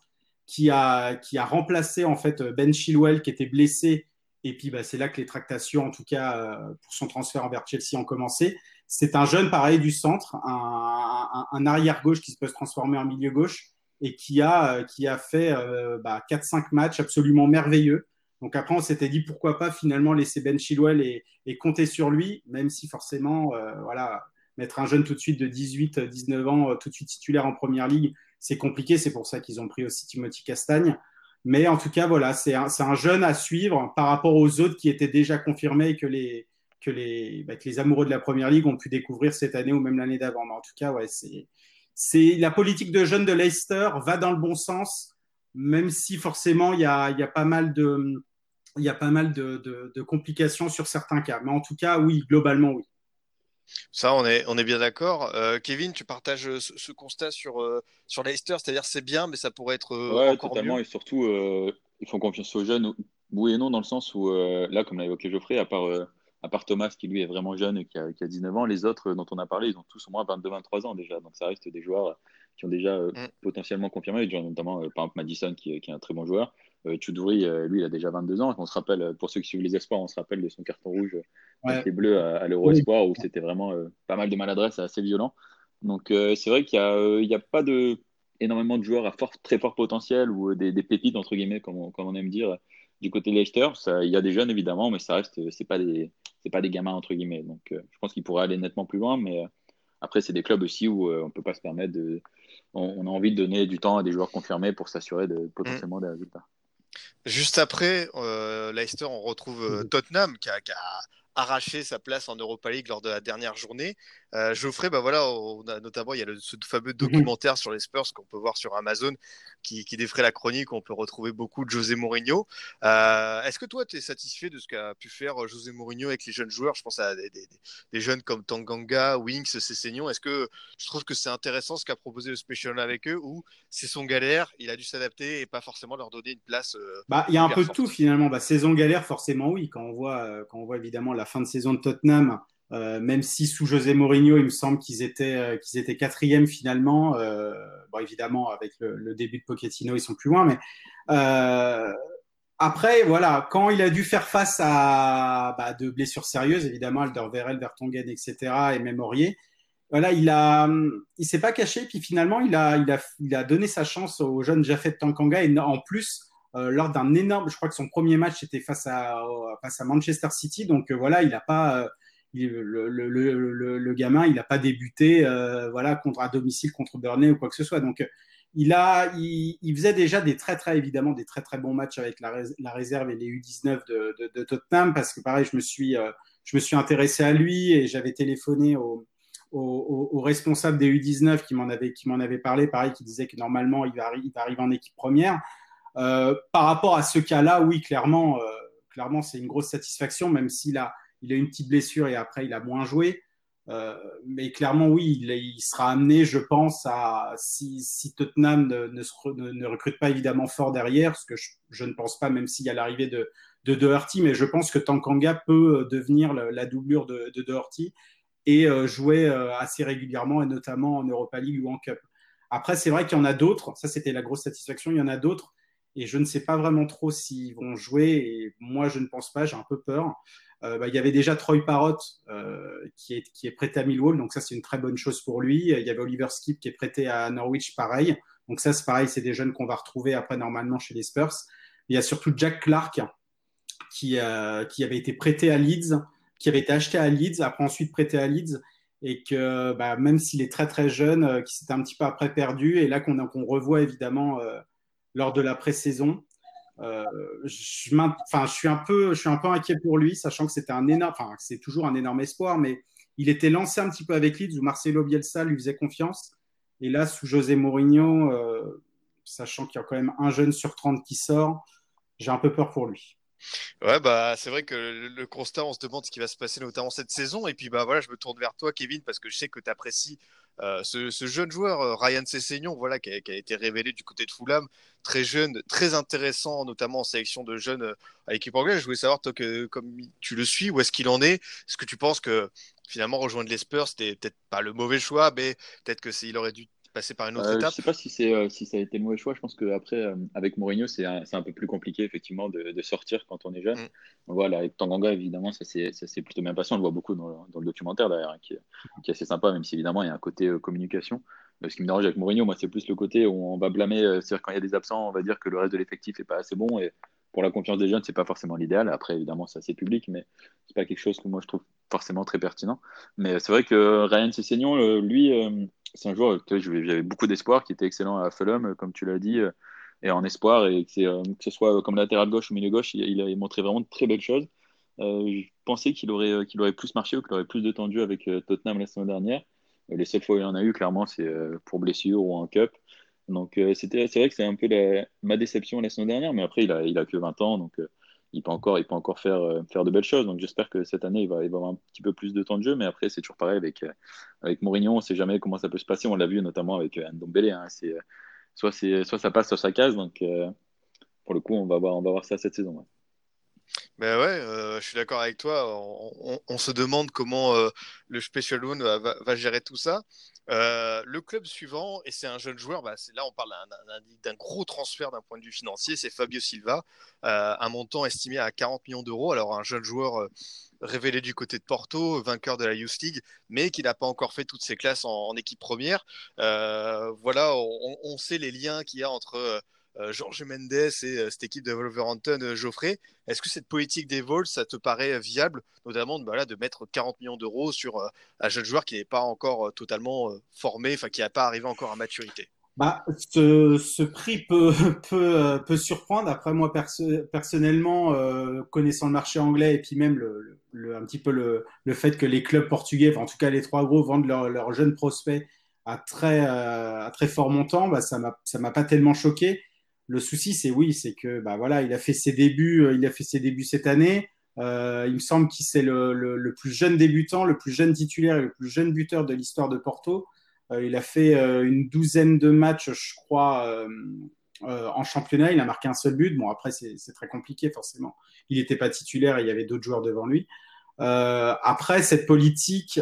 qui a, qui a remplacé en fait Ben Chilwell qui était blessé. Et puis bah, c'est là que les tractations, en tout cas euh, pour son transfert envers Chelsea, ont commencé. C'est un jeune pareil du centre, un, un, arrière gauche qui peut se transformer en milieu gauche et qui a, qui a fait euh, bah, 4-5 matchs absolument merveilleux. Donc après, on s'était dit pourquoi pas finalement laisser Ben Chilwell et, et compter sur lui, même si forcément, euh, voilà, mettre un jeune tout de suite de 18, 19 ans, euh, tout de suite titulaire en première ligue, c'est compliqué. C'est pour ça qu'ils ont pris aussi Timothy Castagne. Mais en tout cas, voilà, c'est un, un, jeune à suivre par rapport aux autres qui étaient déjà confirmés et que les, que les, bah, que les amoureux de la première ligue ont pu découvrir cette année ou même l'année d'avant. Mais en tout cas, ouais, c'est, la politique de jeunes de Leicester va dans le bon sens, même si forcément il y a, y a pas mal de, y a pas mal de complications sur certains cas. Mais en tout cas, oui, globalement, oui.
Ça, on est, on est bien d'accord. Euh, Kevin, tu partages euh, ce, ce constat sur, euh, sur Leicester, c'est-à-dire c'est bien, mais ça pourrait être euh,
ouais,
encore
totalement,
mieux.
Et surtout, euh, ils font confiance aux jeunes, oui et non, dans le sens où, là, comme l'a évoqué Geoffrey, à part, à part Thomas, qui lui est vraiment jeune et qui a, qui a 19 ans, les autres dont on a parlé, ils ont tous au moins 22-23 ans déjà. Donc ça reste des joueurs qui ont déjà mm. potentiellement confirmé, notamment par exemple Madison, qui, qui est un très bon joueur. Euh, euh, lui, il a déjà 22 ans. On se rappelle, pour ceux qui suivent les espoirs, on se rappelle de son carton rouge ouais. avec les bleus à, à l'Euro Espoir où c'était vraiment euh, pas mal de maladresse et assez violent. Donc euh, c'est vrai qu'il n'y a, euh, a, pas de, énormément de joueurs à fort, très fort potentiel ou des, des, pépites, entre guillemets, comme on, comme on aime dire, du côté de Leicester. Il y a des jeunes, évidemment, mais ça reste, c'est pas des, c'est pas des gamins, entre guillemets. Donc je pense qu'ils pourraient aller nettement plus loin, mais après, c'est des clubs aussi où on peut pas se permettre de. On, on, a envie de donner du temps à des joueurs confirmés pour s'assurer de potentiellement mmh. des résultats.
Juste après, euh, Leicester, on retrouve euh, Tottenham qui a, qui a, arraché sa place en Europa League lors de la dernière journée. Euh, Geoffrey, bah voilà, on a notamment il y a le, ce fameux documentaire sur les Spurs qu'on peut voir sur Amazon qui, qui défrait la chronique. On peut retrouver beaucoup de José Mourinho. Euh, Est-ce que toi, tu es satisfait de ce qu'a pu faire José Mourinho avec les jeunes joueurs? Je pense à des, des, des jeunes comme Tanganga, Winks, Cessignon. Est-ce que tu trouves que c'est intéressant ce qu'a proposé le Special avec eux ou c'est son galère, il a dû s'adapter et pas forcément leur donner une place euh,
bah, Il y a un peu de tout finalement. Bah, saison galère, forcément oui. Quand on voit, euh, quand on voit évidemment la fin de saison de Tottenham, euh, même si sous José Mourinho, il me semble qu'ils étaient, euh, qu'ils étaient quatrième finalement. Euh, bon, évidemment, avec le, début de Pochettino, ils sont plus loin. Mais après, voilà, quand il a dû faire face à bah, de blessures sérieuses, évidemment, Alderweireld, Vertonghen, etc., et même Aurier, voilà, il a, il s'est pas caché. Puis finalement, il a, il a, il a donné sa chance au jeune Jafet Tankanga. Et en plus, lors d'un énorme, je crois que son premier match était face à, face à Manchester City. Donc voilà, il n'a pas, le, gamin, il n'a pas débuté euh, voilà, contre, à domicile contre Burnley ou quoi que ce soit. Donc, il, a, il, faisait déjà des très, très, évidemment, des très, très bons matchs avec la, réserve et les U19 de, Tottenham parce que, pareil, je me suis, euh, je me suis intéressé à lui et j'avais téléphoné au, au, responsable des U19 qui m'en avait, avait parlé, pareil, qui disait que normalement, il va, il va arriver en équipe première. Euh, par rapport à ce cas-là, oui, clairement, euh, clairement, c'est une grosse satisfaction, même s'il a, il a une petite blessure et après il a moins joué. Euh, mais clairement, oui, il, sera amené, je pense, à si, Tottenham ne, recrute pas évidemment fort derrière, ce que je, ne pense pas, même s'il y a l'arrivée de, de Doherty, mais je pense que Tankanga peut devenir la, doublure de, de Doherty et euh, jouer euh, assez régulièrement, et notamment en Europa League ou en Cup. Après, c'est vrai qu'il y en a d'autres, ça c'était la grosse satisfaction, il y en a d'autres, et je ne sais pas vraiment trop s'ils vont jouer, et moi je ne pense pas, j'ai un peu peur. Euh, bah, il y avait déjà Troy Parrott euh, qui, est, qui est prêté à Millwall, donc ça c'est une très bonne chose pour lui. Il y avait Oliver Skip qui est prêté à Norwich, pareil. Donc ça c'est pareil, c'est des jeunes qu'on va retrouver après normalement chez les Spurs. Il y a surtout Jack Clark qui, euh, qui avait été prêté à Leeds, qui avait été acheté à Leeds, après ensuite prêté à Leeds, et que bah, même s'il est très très jeune, euh, qui s'était un petit peu après perdu, et là qu'on qu revoit évidemment euh, lors de la pré-saison. Euh, je, suis un peu, inquiet pour lui, sachant que c'était un énorme, c'est toujours un énorme espoir, mais il était lancé un petit peu avec Leeds où Marcelo Bielsa lui faisait confiance. Et là, sous José Mourinho, euh, sachant qu'il y a quand même un jeune sur 30 qui sort, j'ai un peu peur pour lui.
Ouais, bah, c'est vrai que le, constat, on se demande ce qui va se passer notamment cette saison. Et puis, bah, voilà, je me tourne vers toi, Kevin, parce que je sais que tu apprécies euh, ce, jeune joueur, euh, Ryan Sessegnon, voilà, qui a, qui a, été révélé du côté de Fulham, très jeune, très intéressant, notamment en sélection de jeunes euh, à l'équipe anglaise. Je voulais savoir, toi, que, comme tu le suis, où est-ce qu'il en est? Est-ce que tu penses que finalement rejoindre les Spurs, c'était peut-être pas le mauvais choix, mais peut-être que il aurait dû passer par une autre
euh,
étape
Je sais pas si, c'est, euh, si ça a été le mauvais choix. Je pense qu'après, euh, avec Mourinho, c'est un, un peu plus compliqué, effectivement, de, de sortir quand on est jeune. Mm. On voit, là, avec Tanganga, évidemment, ça s'est, plutôt bien passé. On le voit beaucoup dans, dans le documentaire, d'ailleurs, hein, qui, qui, est assez sympa, même si, évidemment, il y a un côté communication. Ce qui me dérange avec Mourinho, moi, c'est plus le côté où on va blâmer, c'est-à-dire quand il y a des absents, on va dire que le reste de l'effectif n'est pas assez bon. Et pour la confiance des jeunes, c'est pas forcément l'idéal. Après, évidemment, c'est assez public, mais c'est pas quelque chose que moi je trouve forcément très pertinent. Mais c'est vrai que Ryan Sessegnon, lui, c'est un joueur que j'avais beaucoup d'espoir, qui était excellent à Fulham, comme tu l'as dit, et en espoir, et que, ce soit comme latéral gauche ou milieu gauche, il, a montré vraiment de très belles choses. Euh, je pensais qu'il aurait, aurait plus marché ou qu'il aurait plus de jeu avec Tottenham la semaine dernière. Les seules fois où il en a eu, clairement, c'est pour blessure ou en cup. Donc c'était, c'est vrai que c'est un peu ma déception la semaine dernière, mais après, il a, il a que 20 ans, donc il peut encore, il peut encore faire, faire de belles choses. Donc j'espère que cette année, il va, il avoir un petit peu plus de temps de jeu. Mais après, c'est toujours pareil avec, avec Mourinho. On ne sait jamais comment ça peut se passer. On l'a vu notamment avec Ndombele. Hein. C'est, soit, c'est, soit ça passe, soit ça casse. Donc euh, pour le coup, on va voir, on va voir ça cette saison.
Ben ouais, euh, je suis d'accord avec toi. On, se demande comment euh, le Special One va, gérer tout ça. Euh, le club suivant, et c'est un jeune joueur, bah là on parle d'un gros transfert d'un point de vue financier, c'est Fabio Silva, un montant estimé à 40 millions d'euros. Alors un jeune joueur révélé du côté de Porto, vainqueur de la Youth League, mais qui n'a pas encore fait toutes ses classes en, équipe première. Voilà, on, sait les liens qu'il y a entre euh, Georges Mendes et euh, cette équipe de Wolverhampton, euh, Geoffrey. Est-ce que cette politique des Vols, ça te paraît viable, notamment bah, là, de mettre 40 millions d'euros sur un jeune joueur qui n'est pas encore totalement formé, enfin qui n'a pas arrivé encore à maturité?
Bah, ce, prix peut, peut, surprendre. Après, moi, perso personnellement, connaissant le marché anglais et puis même le, un petit peu le, le, fait que les clubs portugais, en tout cas les trois gros, vendent leurs leur jeunes prospects à très, très fort montant, bah, ça ne m'a pas tellement choqué. Le souci, c'est oui, c'est que bah, voilà, il a fait ses débuts, euh, il a fait ses débuts cette année. Euh, il me semble qu'il c'est le, plus jeune débutant, le plus jeune titulaire et le plus jeune buteur de l'histoire de Porto. Euh, il a fait euh, une douzaine de matchs, je crois, euh, en championnat. Il a marqué un seul but. Bon, après, c'est très compliqué, forcément. Il n'était pas titulaire et il y avait d'autres joueurs devant lui. après, cette politique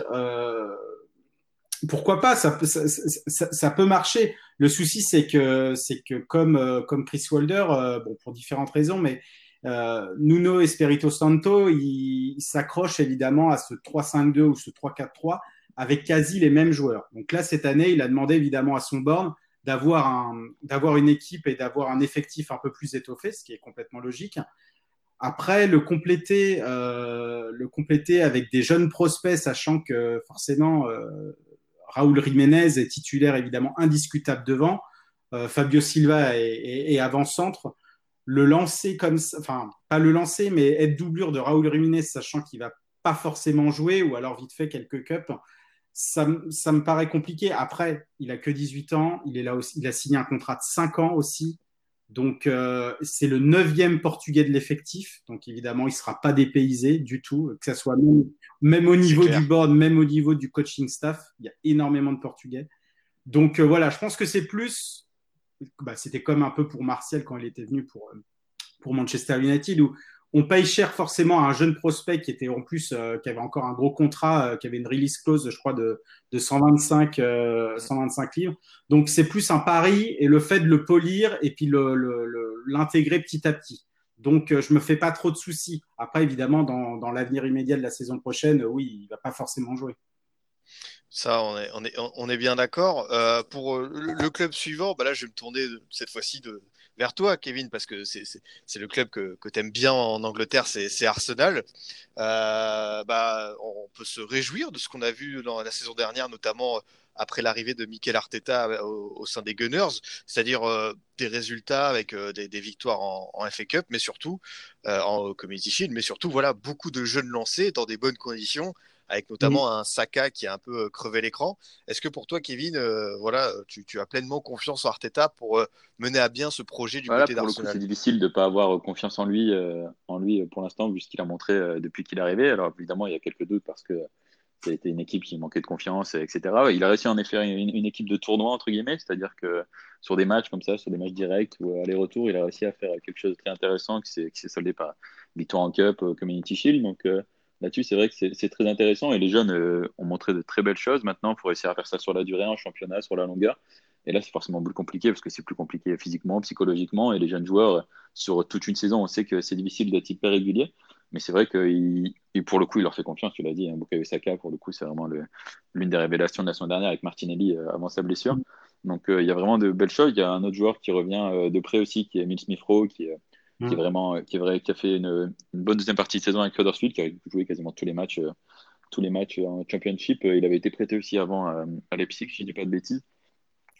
pourquoi pas ça, ça, ça, peut marcher. Le souci, c'est que, c'est que comme, euh, comme Chris Wilder, euh, bon, pour différentes raisons, mais euh, Nuno Espirito Santo, il, s'accroche évidemment à ce 3-5-2 ou ce 3-4-3 avec quasi les mêmes joueurs. Donc là, cette année, il a demandé évidemment à son borne d'avoir, un, d'avoir une équipe et d'avoir un effectif un peu plus étoffé, ce qui est complètement logique. Après, le compléter, euh, le compléter avec des jeunes prospects, sachant que forcément, Raúl Jiménez est titulaire évidemment indiscutable devant. Euh, Fabio Silva est, avant-centre. Le lancer comme ça, enfin, pas le lancer, mais être doublure de Raúl Jiménez, sachant qu'il va pas forcément jouer ou alors vite fait quelques cups, ça, ça me paraît compliqué. Après, il a que 18 ans, il, il a signé un contrat de 5 ans aussi. Donc, euh, c'est le neuvième portugais de l'effectif. Donc, évidemment, il ne sera pas dépaysé du tout, que ce soit même, même au niveau du board, même au niveau du coaching staff. Il y a énormément de portugais. Donc, euh, voilà, je pense que c'est plus. Bah, C'était comme un peu pour Martial quand il était venu pour, pour Manchester United, où on paye cher forcément à un jeune prospect qui était en plus, euh, qui avait encore un gros contrat, euh, qui avait une release clause, je crois, de, de 125, euh, 125 livres. Donc c'est plus un pari et le fait de le polir et puis l'intégrer petit à petit. Donc je me fais pas trop de soucis. Après, évidemment, dans, l'avenir immédiat de la saison prochaine, oui, il va pas forcément jouer.
Ça, on est, bien d'accord. Pour le club suivant, bah là, je vais me tourner cette fois-ci de, vers toi, Kevin, parce que c'est le club que, que tu aimes bien en Angleterre, c'est Arsenal. Euh, bah, on peut se réjouir de ce qu'on a vu dans la saison dernière, notamment après l'arrivée de Mikel Arteta au, au, sein des Gunners, c'est-à-dire euh, des résultats avec euh, des, victoires en, en, FA Cup, mais surtout euh, en Community Shield, mais surtout voilà beaucoup de jeunes lancés dans des bonnes conditions avec notamment mmh. un Saka qui a un peu crevé l'écran. Est-ce que pour toi, Kevin, euh, voilà, tu, tu, as pleinement confiance en Arteta pour euh, mener à bien ce projet du
voilà,
côté d'Arsenal?
C'est difficile de ne pas avoir confiance en lui, euh, en lui pour l'instant, vu ce qu'il a montré depuis qu'il est arrivé. Alors évidemment, il y a quelques doutes parce que ça a été une équipe qui manquait de confiance, etc. Il a réussi à en effet une, une équipe de tournoi, entre guillemets, c'est-à-dire que sur des matchs comme ça, sur des matchs directs ou aller-retour, il a réussi à faire quelque chose de très intéressant qui s'est soldé par victoire en Cup, Community Shield. Donc, là-dessus, c'est vrai que c'est très intéressant et les jeunes euh, ont montré de très belles choses. Maintenant, il faut réussir à faire ça sur la durée, en championnat, sur la longueur. Et là, c'est forcément plus compliqué parce que c'est plus compliqué physiquement, psychologiquement. Et les jeunes joueurs, sur toute une saison, on sait que c'est difficile d'être hyper régulier. Mais c'est vrai que pour le coup, il leur fait confiance, tu l'as dit. Hein, Bukayo Saka, pour le coup, c'est vraiment l'une des révélations de la semaine dernière avec Martinelli euh, avant sa blessure. Donc, euh, il y a vraiment de belles choses. Il y a un autre joueur qui revient euh, de près aussi, qui est Emile Smith-Rowe, qui, qui est vraiment qui, est vrai, qui a fait une, une, bonne deuxième partie de saison avec Huddersfield, qui a joué quasiment tous les matchs, euh, tous les matchs en Championship. Il avait été prêté aussi avant euh, à Leipzig, si je dis pas de bêtises.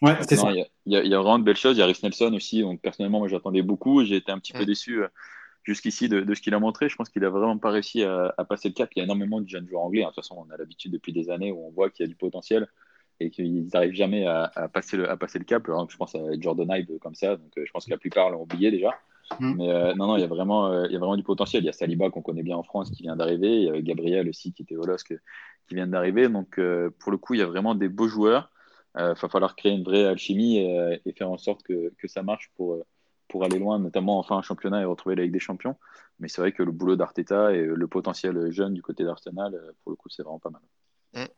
Ouais, c'est ça.
Il y, a, y y, vraiment de belles choses. Il y a Rhys Nelson aussi. Donc personnellement, moi j'attendais beaucoup. J'ai été un petit mmh. peu déçu euh, jusqu'ici de, de, ce qu'il a montré. Je pense qu'il a vraiment pas réussi à, à, passer le cap. Il y a énormément de jeunes joueurs anglais. Hein. De toute façon, on a l'habitude depuis des années où on voit qu'il y a du potentiel et qu'ils n'arrivent jamais à, à, passer le, à passer le cap. Alors, je pense à Jordan Hyde comme ça. Donc je pense que la plupart l'ont oublié déjà. Mmh. Mais euh, non, non, il y, a vraiment, euh, il y a vraiment du potentiel. Il y a Saliba qu'on connaît bien en France qui vient d'arriver. Il y a Gabriel aussi qui était au LOSC qui vient d'arriver. Donc euh, pour le coup, il y a vraiment des beaux joueurs. Il va falloir créer une vraie alchimie et, et, faire en sorte que, que ça marche pour, pour aller loin, notamment enfin un championnat et retrouver la Ligue des Champions. Mais c'est vrai que le boulot d'Arteta et le potentiel jeune du côté d'Arsenal, pour le coup, c'est vraiment pas mal.
Mmh.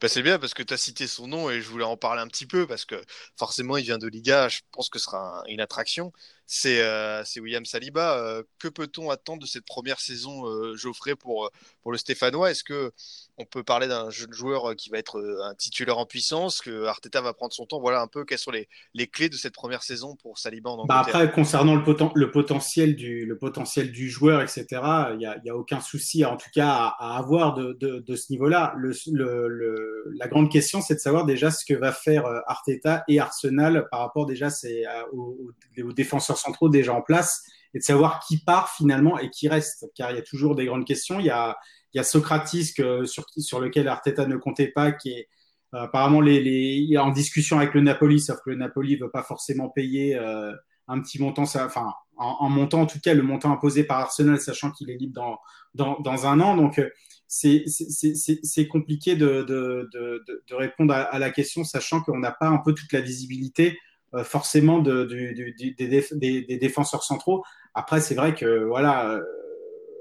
Bah c'est bien parce que tu as cité son nom et je voulais en parler un petit peu parce que forcément il vient de Liga, je pense que ce sera un, une attraction. C'est euh, William Saliba. Euh, que peut-on attendre de cette première saison, euh, Geoffrey, pour, pour le Stéphanois? Est-ce que on peut parler d'un jeune joueur qui va être un titulaire en puissance, que Arteta va prendre son temps? Voilà un peu quelles sont les, les clés de cette première saison pour Saliba en
Angleterre. Bah après, concernant le, poten le, potentiel du, le potentiel du joueur, etc., il n'y a, y a, aucun souci, en tout cas, à, à avoir de, de, de ce niveau-là. Le, le, le, la grande question, c'est de savoir déjà ce que va faire Arteta et Arsenal par rapport déjà aux, aux défenseurs centraux déjà en place et de savoir qui part finalement et qui reste, car il y a toujours des grandes questions. Il y a, il y a Socratis que, sur, sur lequel Arteta ne comptait pas, qui est euh, apparemment les, les, en discussion avec le Napoli, sauf que le Napoli veut pas forcément payer euh, un petit montant, ça, enfin en, montant en tout cas le montant imposé par Arsenal, sachant qu'il est libre dans, dans, dans, un an. Donc c'est compliqué de, de, de, répondre à, la question, sachant qu'on n'a pas un peu toute la visibilité euh, forcément des, des, des, défenseurs centraux. Après, c'est vrai que voilà, euh,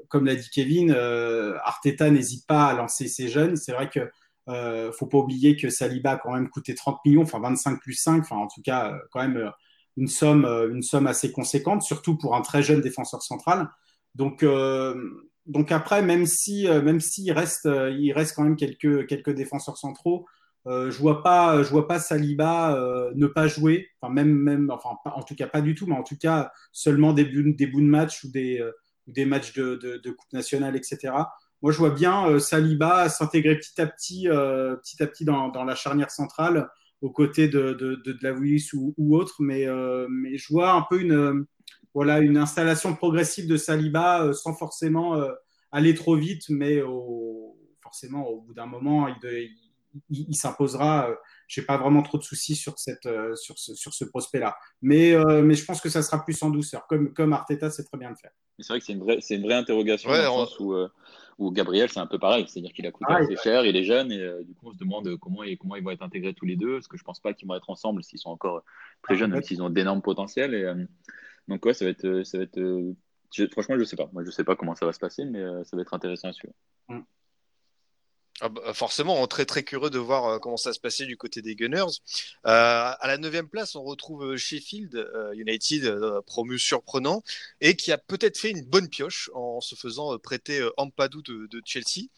comme l'a dit Kevin, euh, Arteta n'hésite pas à lancer ses jeunes. C'est vrai que euh, faut pas oublier que Saliba a quand même coûté 30 millions, enfin 25 plus 5, enfin en tout cas quand même une somme, une somme assez conséquente, surtout pour un très jeune défenseur central. Donc donc après, même si, même s'il reste, il reste quand même quelques, quelques défenseurs centraux, euh, je vois pas, je vois pas Saliba euh, ne pas jouer, enfin même, même, enfin en tout cas pas du tout, mais en tout cas seulement des, des bouts de match ou des, euh, des matchs de, de, de, coupe nationale, etc. Moi, je vois bien euh, Saliba s'intégrer petit à petit, euh, petit à petit dans, dans, la charnière centrale, aux côtés de, de, de, de la ou, ou, autre, mais, mais je vois un peu une, voilà, une installation progressive de Saliba sans forcément aller trop vite, mais au, forcément au bout d'un moment, il, de, il, il s'imposera. Euh, j'ai pas vraiment trop de soucis sur, cette, euh, sur ce, sur ce prospect-là. Mais, euh, mais je pense que ça sera plus en douceur, comme, comme Arteta sait très bien le faire.
C'est vrai que c'est une vraie, c'est une vraie interrogation ouais, dans le sens où, où Gabriel, c'est un peu pareil. C'est-à-dire qu'il a coûté ah, assez cher, il est jeune, et euh, du coup, on se demande comment, et, comment ils vont être intégrés tous les deux, parce que je pense pas qu'ils vont être ensemble s'ils sont encore très jeunes, même s'ils ont d'énormes potentiels. Et, euh, donc, ouais, ça va être. Ça va être je, franchement, je sais pas. Moi, je sais pas comment ça va se passer, mais ça va être intéressant à suivre. Mm.
Ah bah, forcément, très très curieux de voir euh, comment ça se passait du côté des Gunners. Euh, à la neuvième place, on retrouve euh, Sheffield United, promu surprenant, et qui a peut-être fait une bonne pioche en se faisant prêter Ampadou de, de Chelsea.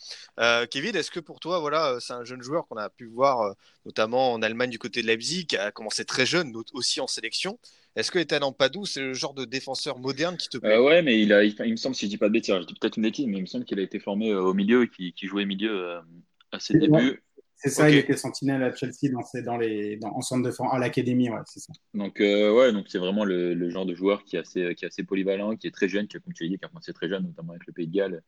Kevin, est-ce que pour toi, voilà, c'est un jeune joueur qu'on a pu voir notamment en Allemagne du côté de Leipzig, qui a commencé très jeune, aussi en sélection. Est-ce que Ethan Ampadou, c'est le genre de défenseur moderne qui te plaît?
euh, Ouais, mais il, a, il, il, me semble, si je dis pas de bêtises, je dis peut-être une bêtise, mais il me semble qu'il a été formé euh, au milieu et qu'il qui jouait milieu euh, à ses débuts.
C'est ça, okay. il était sentinelle à Chelsea dans, dans les, dans, en centre de à l'académie, ouais, c'est ça.
Donc, euh, ouais, donc c'est vraiment le, le, genre de joueur qui est, assez, qui est assez polyvalent, qui est très jeune, qui a, comme tu l'as dit, qui a commencé très jeune, notamment avec le Pays de Galles,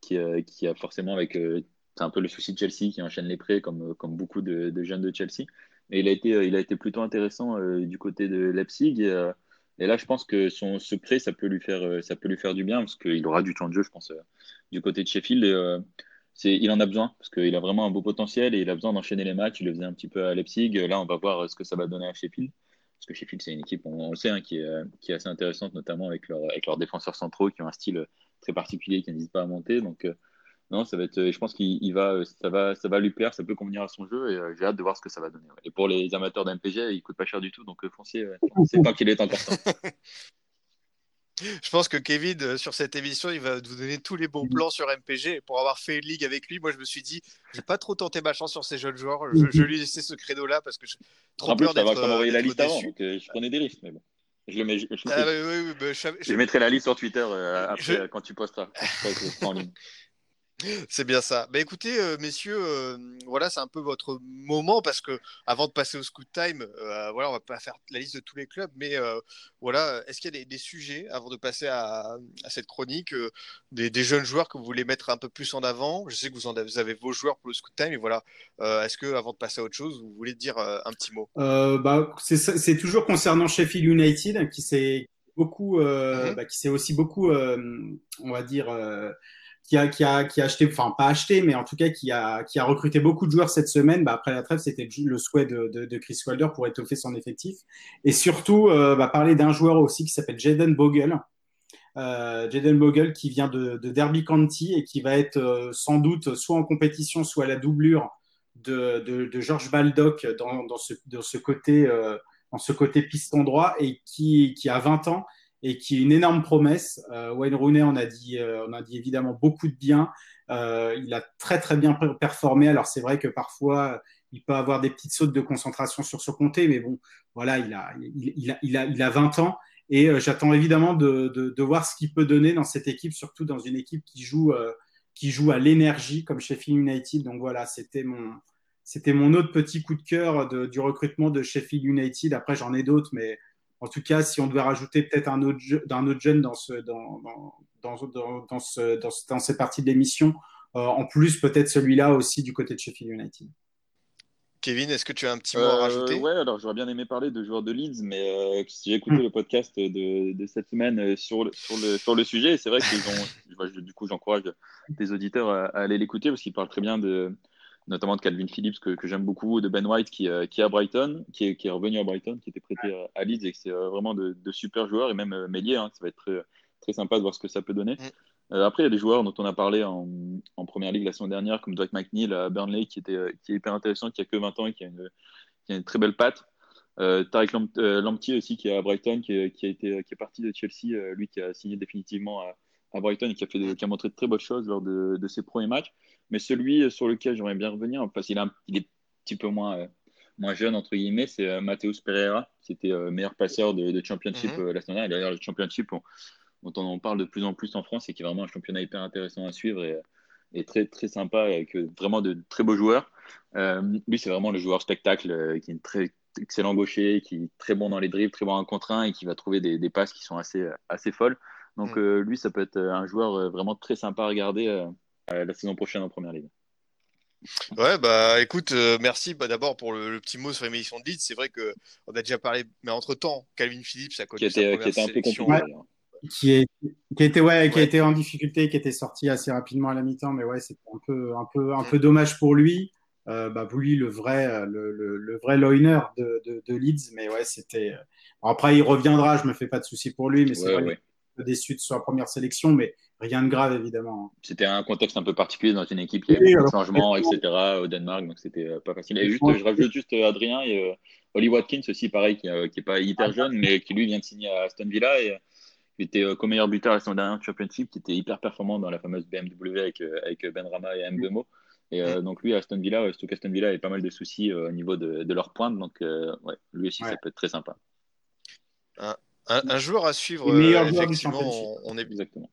qui, euh, qui a forcément avec. Euh, c'est un peu le souci de Chelsea qui enchaîne les prêts, comme, comme beaucoup de, de jeunes de Chelsea. Et il a été, plutôt intéressant du côté de Leipzig. Et, et là, je pense que son, ce prêt, ça peut lui faire, euh, du bien parce qu'il aura du temps de jeu, je pense, euh, du côté de Sheffield. Euh, il en a besoin parce qu'il a vraiment un beau potentiel et il a besoin d'enchaîner les matchs. Il le faisait un petit peu à Leipzig. Là, on va voir ce que ça va donner à Sheffield. Parce que Sheffield, c'est une équipe, on, le sait, hein, qui, est, assez intéressante, notamment avec, leur, avec leurs défenseurs centraux qui ont un style très particulier, qui n'hésitent pas à monter. Non, ça va être. Je pense qu'il va, ça va, ça va lui plaire, ça peut convenir à son jeu et euh, j'ai hâte de voir ce que ça va donner. Et pour les amateurs d'MPG, il coûte pas cher du tout, donc euh, foncier, c'est pas qu'il est encore temps.
Je pense que Kevin, euh, sur cette émission, il va vous donner tous les bons plans sur MPG. Pour avoir fait une ligue avec lui, moi, je me suis dit, je vais pas trop tenter ma chance sur ces jeunes joueurs. Je, je lui ai laissé ce credo-là parce que je trop
en peur d'être. Envoyé la liste avant, donc je prenais des risques, mais bon. Je, le mets, je, je, ah, oui, oui, bah, je, je, mettrai la liste sur Twitter euh, après quand tu posteras. en ligne.
C'est bien ça. Bah écoutez, euh, messieurs, euh, voilà, c'est un peu votre moment parce que avant de passer au scoot time, euh, voilà, on va pas faire la liste de tous les clubs, mais euh, voilà, est-ce qu'il y a des, des, sujets avant de passer à, à cette chronique, des, des, jeunes joueurs que vous voulez mettre un peu plus en avant? Je sais que vous, en avez, vous avez vos joueurs pour le scoot time, et voilà, est-ce que avant de passer à autre chose, vous voulez dire un petit mot?
Bah, C'est toujours concernant Sheffield United qui s'est beaucoup, mm -hmm. bah, qui s'est aussi beaucoup, on va dire qui a, qui a, qui a acheté, enfin pas acheté, mais en tout cas qui a, qui a recruté beaucoup de joueurs cette semaine. Bah, après la trêve, c'était le souhait de, Chris Wilder pour étoffer son effectif. Et surtout, euh, bah, parler d'un joueur aussi qui s'appelle Jaden Bogle. Euh, Jaden Bogle qui vient de, de, Derby County et qui va être euh, sans doute soit en compétition, soit à la doublure de, de, de George Baldock dans, dans, ce, dans, ce côté, euh, dans ce côté piston droit et qui, qui a 20 ans et qui est une énorme promesse. Euh, Wayne Rooney, on a dit, euh, on a dit évidemment beaucoup de bien. Euh, il a très très bien performé. Alors c'est vrai que parfois il peut avoir des petites sautes de concentration sur ce comté, mais bon, voilà, il a, il, a, il a, il a 20 ans et euh, j'attends évidemment de, de, de, voir ce qu'il peut donner dans cette équipe, surtout dans une équipe qui joue, euh, qui joue à l'énergie comme Sheffield United. Donc voilà, c'était mon, c'était mon autre petit coup de cœur de, du recrutement de Sheffield United. Après, j'en ai d'autres, mais En tout cas, si on devait rajouter peut-être un autre, d'un autre jeune dans, ce, dans, dans, dans, dans, ce, dans, dans cette partie de l'émission, euh, en plus peut-être celui-là aussi du côté de Sheffield United.
Kevin, est-ce que tu as un petit mot à
Euh,
rajouter?
ouais, alors j'aurais bien aimé parler de joueurs de Leeds, mais euh, si j'ai écouté
Mm.
le podcast de, de cette semaine euh, sur le, sur le, sur le sujet, et c'est vrai qu'ils ont, je- du coup, j'encourage des auditeurs à, à aller l'écouter parce qu'il parle très bien de, notamment de Calvin Phillips que, que j'aime beaucoup, de Ben White qui, euh, qui est à Brighton, qui est, qui est revenu à Brighton, qui était prêté à, Leeds et que c'est euh, vraiment de, de super joueurs et même euh, Mélier, hein, ça va être très, très sympa de voir ce que ça peut donner.
Mm.
Euh, après, il y a des joueurs dont on a parlé en, en première ligue la semaine dernière, comme Dwight McNeil à Burnley, qui, était, qui est hyper intéressant, qui a que 20 ans et qui a une, qui a une très belle patte. Euh, Tarek Lamp- Lamptey aussi, qui est à Brighton, qui a été, qui est parti de Chelsea, lui qui a signé définitivement à, à Brighton et qui a, fait qui a montré de très bonnes choses lors de, de ses premiers matchs. Mais celui sur lequel j'aimerais bien revenir, parce qu'il un- il est un petit peu moins, euh, moins jeune, entre guillemets, c'est euh, Mateus Pereira, qui était euh, meilleur passeur de, de Championship euh, la semaine dernière. D'ailleurs, le Championship, on- dont on en parle de plus en plus en France et qui est vraiment un championnat hyper intéressant à suivre et, et très, très sympa avec euh, vraiment de très beaux joueurs. Euh, lui, c'est vraiment le joueur spectacle euh, qui est très excellent gaucher, qui est très bon dans les dribbles, très bon en contre 1 et qui va trouver des, des passes qui sont assez, assez folles. Donc,
Mm.
euh, lui, ça peut être euh, un joueur euh, vraiment très sympa à regarder la saison prochaine en première ligue.
Ouais, bah écoute, euh, merci bah, d'abord pour le, le petit mot sur l'émission de Leeds. C'est vrai que on a déjà parlé, mais entre temps, Calvin Phillips a connu
Qui
sa
était,
première
qui était un peu
sélection.
compliqué.
Ouais.
d'ailleurs.
qui, est, qui, était, ouais, qui a
Ouais.
été en difficulté, qui était sorti assez rapidement à la mi-temps, mais ouais, c'était un peu, un, peu, un
Mm.
peu dommage pour lui. Euh, bah, pour lui, le vrai, le, le, le vrai loiner de, de, de Leeds, mais ouais, c'était. bon, après, il reviendra, je me fais pas de soucis pour lui, mais c'est
Ouais,
vrai peu déçu de sa première sélection, mais rien de grave, évidemment.
C'était un contexte un peu particulier dans une équipe, il y
Oui,
avait beaucoup de
alors,
changements, etc. au Danemark, donc c'était euh, pas facile. Et juste, je rajoute juste euh, Adrien et euh, Oli Watkins aussi, pareil, qui, euh, qui est pas hyper jeune, mais qui lui vient de signer à Aston Villa et euh, qui était euh, co-meilleur buteur la saison dernière Championship, qui était hyper performant dans la fameuse BMW avec, euh, avec Ben Rama et Mbemo. Et euh, donc lui, à Aston Villa, euh, surtout qu'Aston Villa avait pas mal de soucis euh, au niveau de, de leur pointe, donc euh, ouais, lui aussi,
Ouais.
ça peut être très sympa.
Un, un joueur à suivre, euh, effectivement, on, on est,
Exactement.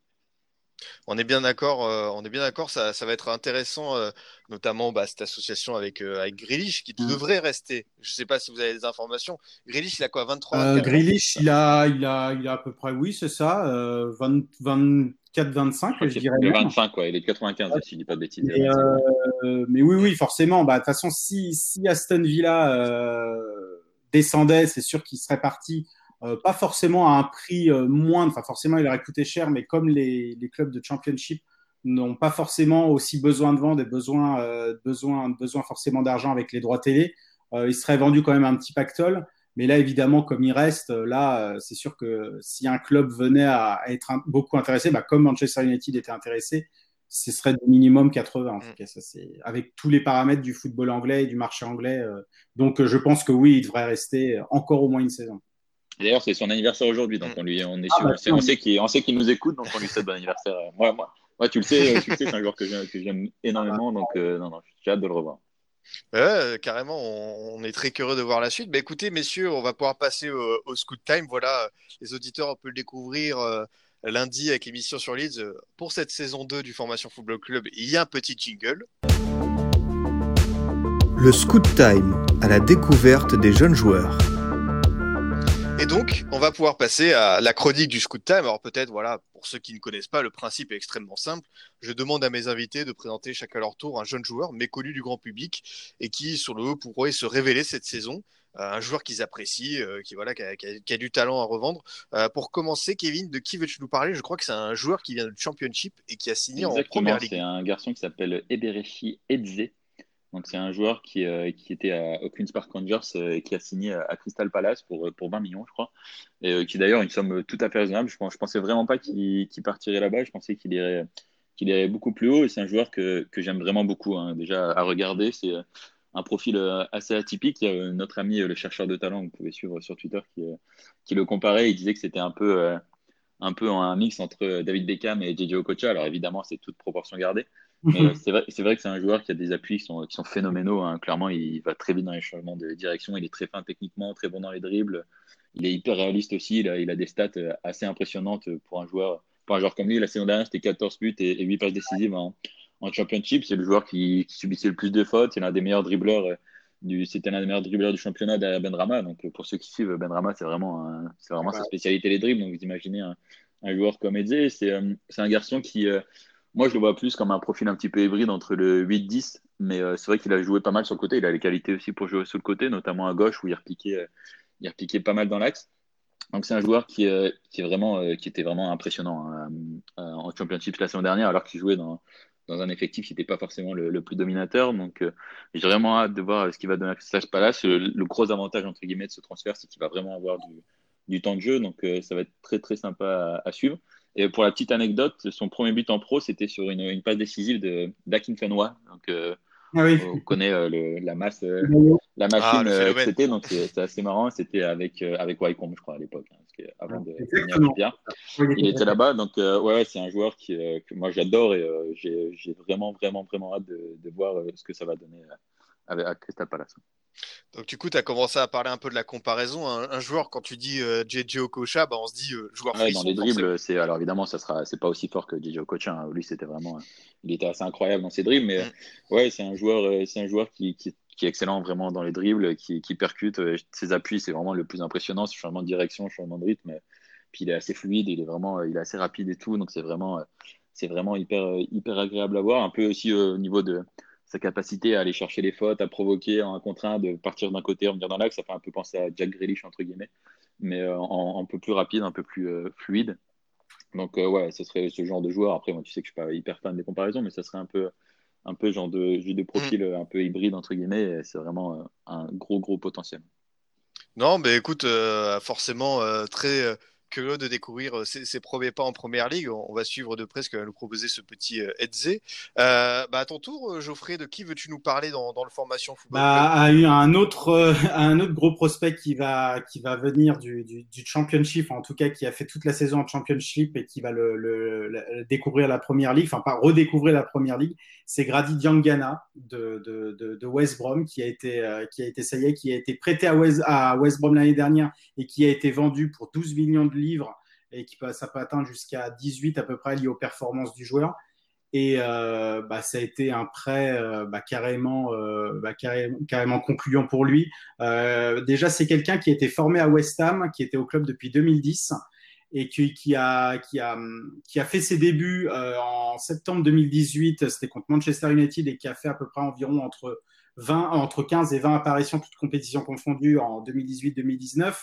on est bien d'accord. euh, on est bien d'accord. Ça, ça va être intéressant, euh, notamment bah, cette association avec euh, avec Grealish qui
Mm.
devrait rester. Je sais pas si vous avez des informations. Grealish, il a quoi, 23
Euh,
24 ans
Grealish, il a, il, a, il a à peu près, oui, c'est ça, euh, 20 24-25, je dirais.
Le
même.
25, quoi, il est de 95, si je dis pas de bêtises.
Mais, euh, mais oui, oui, forcément. Bah, de toute façon, si, si Aston Villa euh, descendait, c'est sûr qu'il serait parti, euh, pas forcément à un prix euh, moindre, enfin forcément il aurait coûté cher, mais comme les, les clubs de championship n'ont pas forcément aussi besoin de vendre et besoin, euh, besoin, besoin forcément d'argent avec les droits télé, euh, il serait vendu quand même un petit pactole. Mais là, évidemment, comme il reste, euh, là, c'est sûr que si un club venait à, à être un- beaucoup intéressé, bah, comme Manchester United était intéressé, ce serait du minimum 80. En tout
Mm.
cas, ça, c'est avec tous les paramètres du football anglais et du marché anglais. donc, je pense que oui, il devrait rester encore au moins une saison.
D'ailleurs, c'est son anniversaire aujourd'hui, donc on, lui, on, est
Ah,
sûr-
bah,
on sait, on sait qu'il on sait qu'il nous écoute, donc on lui souhaite bon anniversaire. Euh, Moi, moi, moi, tu le sais, euh, tu le sais, c'est un joueur que j'aime que j'aime énormément, donc euh, non, non, j'ai hâte de le revoir.
Ouais, euh, carrément, on, on est très curieux de voir la suite. Bah, écoutez, messieurs, on va pouvoir passer au, au Scoot Time. Voilà, les auditeurs, on peut le découvrir euh, lundi avec l'émission sur Leeds. Euh, Pour cette saison 2 du Formation Football Club, il y a un petit jingle.
Le Scoot Time à la découverte des jeunes joueurs.
Et donc, on va pouvoir passer à la chronique du Scoot Time. Alors peut-être, voilà, pour ceux qui ne connaissent pas, le principe est extrêmement simple. Je demande à mes invités de présenter chacun à leur tour un jeune joueur méconnu du grand public et qui, sur le haut, pourrait se révéler cette saison. Euh, un joueur qu'ils apprécient, euh, qui, voilà, qui a, qui a- qui a du talent à revendre. Euh, pour commencer, Kevin, de qui veux-tu nous parler? Je crois que c'est un joueur qui vient du Championship et qui a signé en
Exactement,
Première
c'est
Ligue.
un garçon qui s'appelle Eberechi Edze. Donc c'est un joueur qui, euh, qui était à, Queen's Park Rangers euh, et qui a signé à, Crystal Palace pour, pour 20 millions, je crois. Et euh, qui d'ailleurs une somme tout à fait raisonnable. Je, je pensais vraiment pas qu'il partirait là-bas. Je pensais qu'il irait, qu'il irait beaucoup plus haut. Et c'est un joueur que, que j'aime vraiment beaucoup. hein. Déjà à regarder, c'est euh, un profil euh, assez atypique. Il y a euh, notre ami euh, le chercheur de talent, que vous pouvez suivre sur Twitter, qui, euh, qui le comparait. Il disait que c'était un peu, euh, un peu un mix entre euh, David Beckham et JJ Okocha. Alors évidemment, c'est toute proportion gardée. Euh, c'est vrai, c'est vrai que c'est un joueur qui a des appuis qui sont, qui sont phénoménaux. hein. Clairement, il va très vite dans les changements de direction. Il est très fin techniquement, très bon dans les dribbles. Il est hyper réaliste aussi. Il a, il a des stats euh, assez impressionnantes pour un joueur, pour un joueur comme lui. La saison dernière, c'était 14 buts et, et 8 passes décisives en, en championship. C'est le joueur qui, qui subissait le plus de fautes. C'est l'un des meilleurs dribbleurs euh, du, c'était l'un des meilleurs dribbleurs du championnat derrière Benrama. Donc pour ceux qui suivent, Benrama, c'est vraiment, c'est vraiment sa spécialité les dribbles. Donc vous imaginez un, un joueur comme c'est, c'est un garçon qui, moi je le vois plus comme un profil un petit peu hybride entre le 8-10, mais c'est vrai qu'il a joué pas mal sur le côté. Il a les qualités aussi pour jouer sur le côté, notamment à gauche où il repiquait, il repiquait pas mal dans l'axe. Donc c'est un joueur qui, euh, est vraiment, euh, qui était vraiment impressionnant hein, euh, en Championship la saison dernière, alors qu'il jouait dans, dans un effectif qui n'était pas forcément le, plus dominateur. Donc j'ai vraiment hâte de voir ce qu'il va donner à Crystal Palace. Le, le, gros avantage entre guillemets de ce transfert, c'est qu'il va vraiment avoir du, temps de jeu, donc ça va être très très sympa à, suivre. Et pour la petite anecdote, son premier but en pro, c'était sur une, une passe décisive de d'Akin Fenwa. Donc ah On connaît euh, la masse, euh, la machine ah, euh, c'était, donc c'est assez marrant. C'était avec avec Wycombe, je crois, à l'époque, hein, avant de venir Il était là-bas, donc ouais, c'est un joueur qui, que moi j'adore et j'ai vraiment, vraiment, vraiment hâte de, de voir ce que ça va donner à, à Crystal Palace.
Donc, du coup, tu as commencé à parler un peu de la comparaison. Un, joueur, quand tu dis euh, JJ Okocha, bah, on se dit euh, joueur
ouais, Dans les dribbles, c'est alors évidemment, ça sera, c'est pas aussi fort que JJ Okocha. Hein. Lui, c'était vraiment, il était assez incroyable dans ses dribbles, mais mm. ouais, c'est un joueur, euh, c'est un joueur qui, qui, qui, est excellent vraiment dans les dribbles, qui, qui percute. Ses appuis, c'est vraiment le plus impressionnant. Ce changement de direction, changement de rythme. Puis il est assez fluide, il est vraiment, il est assez rapide et tout. Donc c'est vraiment, c'est vraiment hyper, hyper agréable à voir. Un peu aussi au niveau de sa capacité à aller chercher les fautes, à provoquer en un contre un, de partir d'un côté, revenir dans l'axe, ça fait un peu penser à Jack Grealish, entre guillemets, mais euh, un peu plus rapide, un peu plus euh, fluide. Donc, euh, ouais, ce serait ce genre de joueur. Après, moi, tu sais que je suis pas hyper fan des comparaisons, mais ça serait un peu, un peu genre de, de profil un peu hybride, entre guillemets, c'est vraiment un gros, gros potentiel.
Non, mais écoute, forcément, très curieux de découvrir euh, ses, premiers pas en première ligue. On, va suivre de près ce que va nous proposer ce petit euh, Edze. Euh, bah, à ton tour, Geoffrey, de qui veux-tu nous parler dans, le formation football
bah, a eu un autre, un autre gros prospect qui va, qui va venir du, du, championship, en tout cas qui a fait toute la saison en championship et qui va le, découvrir la première ligue, enfin pas redécouvrir la première ligue, c'est Grady Diangana de, West Brom qui a été, qui a été, qui a été prêté à West, à West Brom l'année dernière et qui a été vendu pour 12 millions de livres et qui peut, ça peut atteindre jusqu'à 18 à peu près lié aux performances du joueur. Et euh, bah, ça a été un prêt euh, bah, carrément, euh, bah, carrément, carrément, concluant pour lui. déjà, c'est quelqu'un qui a été formé à West Ham, qui était au club depuis 2010 et qui, a, qui, a, qui a fait ses débuts en septembre 2018. C'était contre Manchester United et qui a fait à peu près environ entre, 20, entre 15 et 20 apparitions, toutes compétitions confondues en 2018-2019.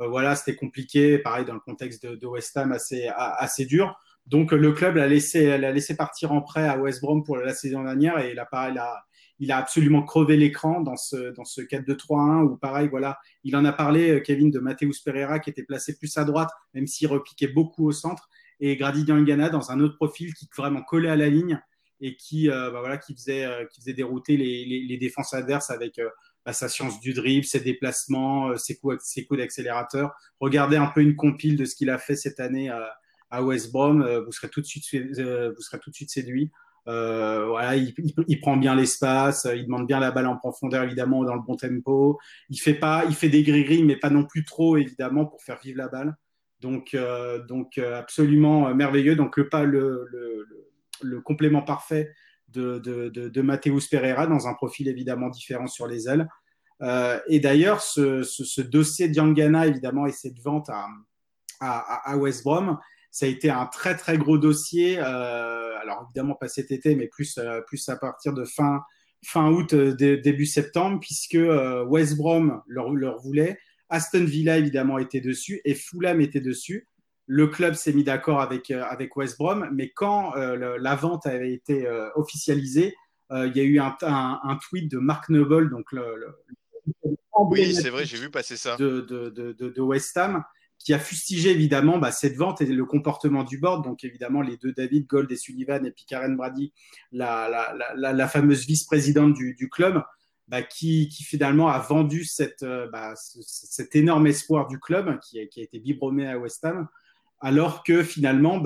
Euh, voilà, c'était compliqué, pareil dans le contexte de, West Ham assez, assez dur. Donc le club l'a laissé, l'a laissé partir en prêt à West Brom pour la saison dernière et il a, il a, il a absolument crevé l'écran dans ce, dans ce 4-2-3-1 où pareil, voilà, il en a parlé, euh, Kevin, de Mateus Pereira qui était placé plus à droite, même s'il repiquait beaucoup au centre, et Grady Diangana dans un autre profil qui vraiment collait à la ligne et qui, euh, bah voilà, qui, faisait, qui faisait dérouter les, les, les défenses adverses avec bah, sa science du dribble, ses déplacements, euh, ses coups, ses coups d'accélérateur. Regardez un peu une compile de ce qu'il a fait cette année à, West Brom, euh, vous serez tout de suite, euh, vous serez tout de suite séduit. Euh, voilà, il, prend bien l'espace, il demande bien la balle en profondeur évidemment dans le bon tempo. Il fait pas, il fait des gris mais pas non plus trop évidemment pour faire vivre la balle. Donc, euh, donc absolument merveilleux. Donc le pas le, le, complément parfait de, de, de, Mateus Pereira dans un profil évidemment différent sur les ailes. Euh, et d'ailleurs, ce, ce, ce, dossier Diangana, évidemment, et cette vente à, à, à, West Brom, ça a été un très très gros dossier. Euh, alors évidemment pas cet été, mais plus euh, plus à partir de fin fin août euh, début septembre, puisque West Brom leur, leur voulait, Aston Villa évidemment était dessus et Fulham était dessus le club s'est mis d'accord avec, euh, avec West Brom, mais quand euh, la vente avait été euh, officialisée, il y a eu un, un, tweet de Mark Noble, donc le,
oui, c'est vrai, j'ai vu passer ça.
De, de, de, de, West Ham, qui a fustigé évidemment bah, cette vente et le comportement du board. Donc évidemment, les deux David, Gold et Sullivan, et puis Karen Brady, la, fameuse vice-présidente du, club, bah, qui, finalement a vendu cette, bah, cet énorme espoir du club qui a, été biberomé à West Ham alors que finalement,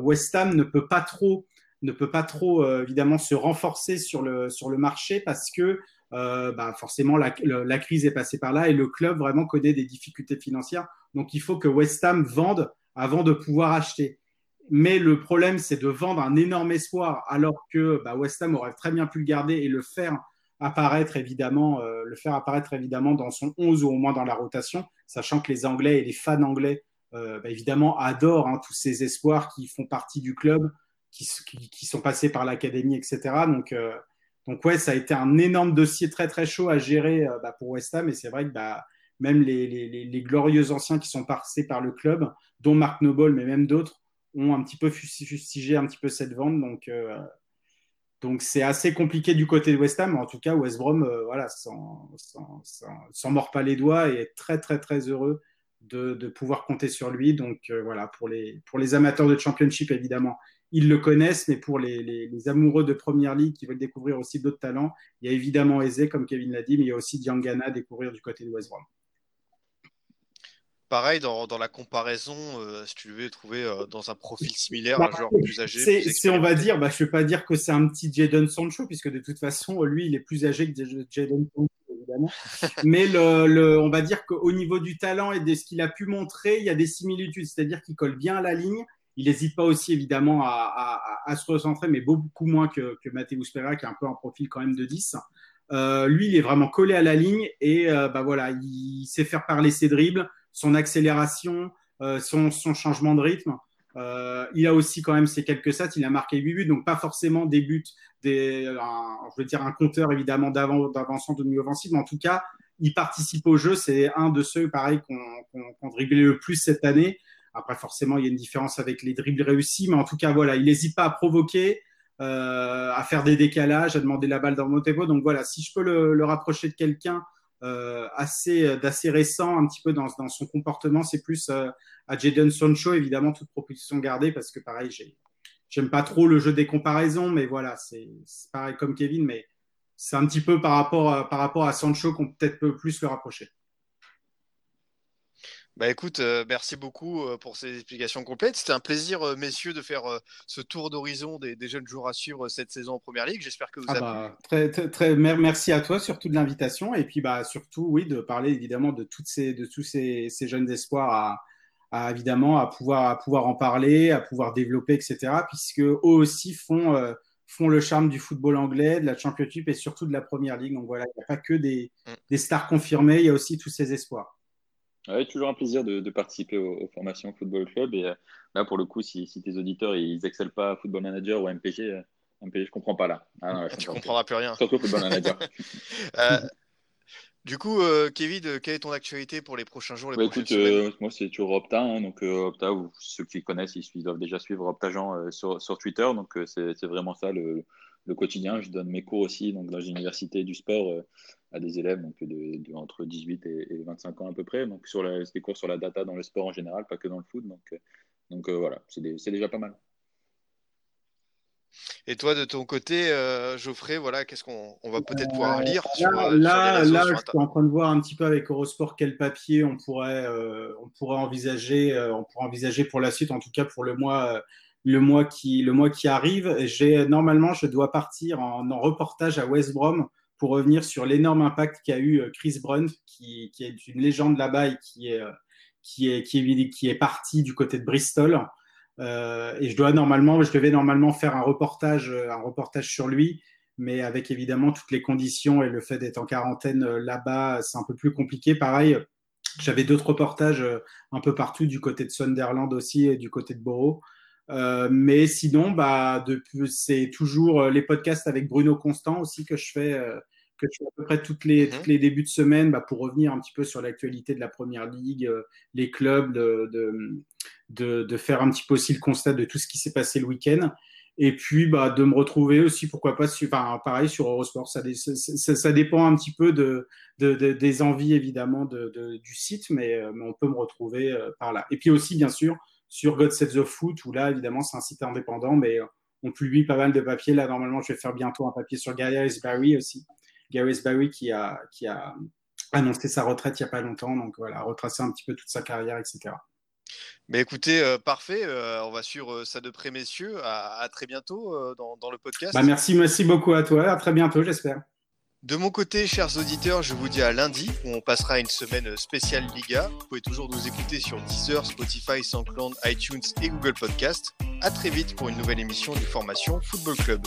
West Ham ne peut pas trop, ne peut pas trop euh, évidemment se renforcer sur le marché parce que euh, bah, forcément la, la, crise est passée par là et le club vraiment connaît des difficultés financières. Donc il faut que West Ham vende avant de pouvoir acheter. Mais le problème, c'est de vendre un énorme espoir alors que bah, West Ham aurait très bien pu le garder et le faire apparaître évidemment, le faire apparaître évidemment dans son 11 ou au moins dans la rotation, sachant que les Anglais et les fans anglais bah, évidemment adorent hein, tous ces espoirs qui font partie du club, qui, qui, sont passés par l'académie, etc. Donc donc ouais, ça a été un énorme dossier très très chaud à gérer bah, pour West Ham et c'est vrai que bah, même les, glorieux anciens qui sont passés par le club, dont Mark Noble, mais même d'autres, ont un petit peu fustigé un petit peu cette vente. Donc, euh, donc c'est assez compliqué du côté de West Ham. En tout cas, West Brom, euh, voilà, s'en mord pas les doigts et est très très très heureux de, de pouvoir compter sur lui. Donc euh, voilà, pour les, pour les amateurs de Championship, évidemment, ils le connaissent, mais pour les, les, les amoureux de Première Ligue qui veulent découvrir aussi d'autres talents, il y a évidemment Eze, comme Kevin l'a dit, mais il y a aussi Diangana à découvrir du côté de West Brom
pareil, dans, dans, la comparaison, euh, si tu devais trouver euh, dans un profil similaire bah, un joueur plus âgé.
C'est, on va dire, bah, je ne vais pas dire que c'est un petit Jadon Sancho, puisque de toute façon, lui, il est plus âgé que Jadon Sancho, évidemment. Mais le, le, on va dire qu'au niveau du talent et de ce qu'il a pu montrer, il y a des similitudes, c'est-à-dire qu'il colle bien à la ligne. Il n'hésite pas aussi, évidemment, à, se recentrer, mais beaucoup moins que, que Mateusz Pereira, qui a un peu un profil quand même de 10. Euh, lui, il est vraiment collé à la ligne et bah, voilà, il sait faire parler ses dribbles son accélération, euh, son, changement de rythme. Euh, il a aussi quand même ses quelques stats. Il a marqué 8 buts, donc pas forcément des buts, un, je veux dire un compteur évidemment d'avancement de milieu offensif, mais en tout cas, il participe au jeu. C'est un de ceux, pareil, qu'on qu dribblé le plus cette année. Après, forcément, il y a une différence avec les dribbles réussis, mais en tout cas, voilà, il n'hésite pas à provoquer, euh, à faire des décalages, à demander la balle dans mon tempo. Donc voilà, si je peux le, le rapprocher de quelqu'un euh, assez euh, d'assez récent un petit peu dans, dans son comportement. C'est plus euh, à Jadon Sancho, évidemment, toute proposition gardée, parce que pareil, j'aime pas trop le jeu des comparaisons, mais voilà, c'est pareil comme Kevin, mais c'est un petit peu par rapport, à, par rapport à Sancho qu'on peut-être peut plus le rapprocher.
Bah écoute, euh, merci beaucoup euh, pour ces explications complètes. C'était un plaisir, euh, messieurs, de faire ce tour d'horizon des, des, jeunes joueurs à suivre cette saison en Première Ligue. J'espère que vous
ah
avez...
bah, très, très, très, merci à toi surtout de l'invitation et puis bah, surtout oui de parler évidemment de, toutes ces, de tous ces, ces jeunes espoirs à, à, évidemment à pouvoir, à pouvoir en parler, à pouvoir développer, etc. Puisque eux aussi font, font le charme du football anglais, de la Championship et surtout de la Première Ligue. Donc voilà, il n'y a pas que des, mm. des stars confirmées, il y a aussi tous ces espoirs.
Ouais, toujours un plaisir de, de participer aux, aux, formations Football Club. Et euh, là, pour le coup, si, si, tes auditeurs ils excellent pas à Football Manager ou à MPG, euh, MPG, je comprends pas là.
Ah, non, tu comprendras plus rien.
Surtout Football Manager.
euh, du coup, euh, Kevin, quelle est ton actualité pour les prochains jours, les
bah, écoute,
semaines?
Moi, c'est toujours Opta. Hein, donc, Opta, ou ceux qui connaissent, ils, doivent déjà suivre Opta Jean sur, sur Twitter. Donc, c'est vraiment ça le, le, quotidien. Je donne mes cours aussi donc, dans l'université du sport à des élèves donc de, de, entre 18 et, et, 25 ans à peu près. Donc sur la, des cours sur la data dans le sport en général, pas que dans le foot. Donc, euh, donc euh, voilà, c'est déjà pas mal.
Et toi, de ton côté, euh, Geoffrey, voilà, qu'est-ce qu'on on va peut-être pouvoir lire
là,
sur,
là,
sur
là je suis en train de voir un petit peu avec Eurosport quel papier on pourrait, euh, on pourrait envisager, euh, on pourrait envisager pour la suite, en tout cas pour le mois, le mois qui, le mois qui arrive. J'ai normalement, je dois partir en, en reportage à West Brom pour revenir sur l'énorme impact qu'a eu euh, Chris Brunt, qui, est une légende là-bas et qui est, euh, qui, est, qui, est, parti du côté de Bristol. Euh, et je dois normalement, je devais normalement faire un reportage, un reportage sur lui, mais avec évidemment toutes les conditions et le fait d'être en quarantaine là-bas, c'est un peu plus compliqué. Pareil, j'avais d'autres reportages un peu partout, du côté de Sunderland aussi et du côté de Borough. Euh, mais sinon, bah, c'est toujours les podcasts avec Bruno Constant aussi que je fais, euh, que je fais à peu près toutes les, -hmm. toutes les débuts de semaine bah, pour revenir un petit peu sur l'actualité de la première ligue, euh, les clubs, de, de, de, de, faire un petit peu aussi le constat de tout ce qui s'est passé le week-end. Et puis, bah, de me retrouver aussi, pourquoi pas, sur, enfin, pareil sur Eurosport. Ça, ça, ça, dépend un petit peu de, de, de des envies, évidemment, de, du site, mais, mais, on peut me retrouver par là. Et puis aussi, bien sûr, sur God Save the Foot, où là, évidemment, c'est un site indépendant, mais on publie pas mal de papiers. Là, normalement, je vais faire bientôt un papier sur Gary Barry aussi. Gary Barry qui a, qui a annoncé sa retraite il n'y a pas longtemps. Donc voilà, retracer un petit peu toute sa carrière, etc.
Mais écoutez, euh, parfait. Euh, on va suivre ça de près, messieurs. À, à très bientôt euh, dans, dans, le podcast.
Bah, merci, merci beaucoup à toi. À très bientôt, j'espère.
De mon côté, chers auditeurs, je vous dis à lundi où on passera une semaine spéciale Liga. Vous pouvez toujours nous écouter sur Deezer, Spotify, SoundCloud, iTunes et Google Podcast. À très vite pour une nouvelle émission du Formation Football Club.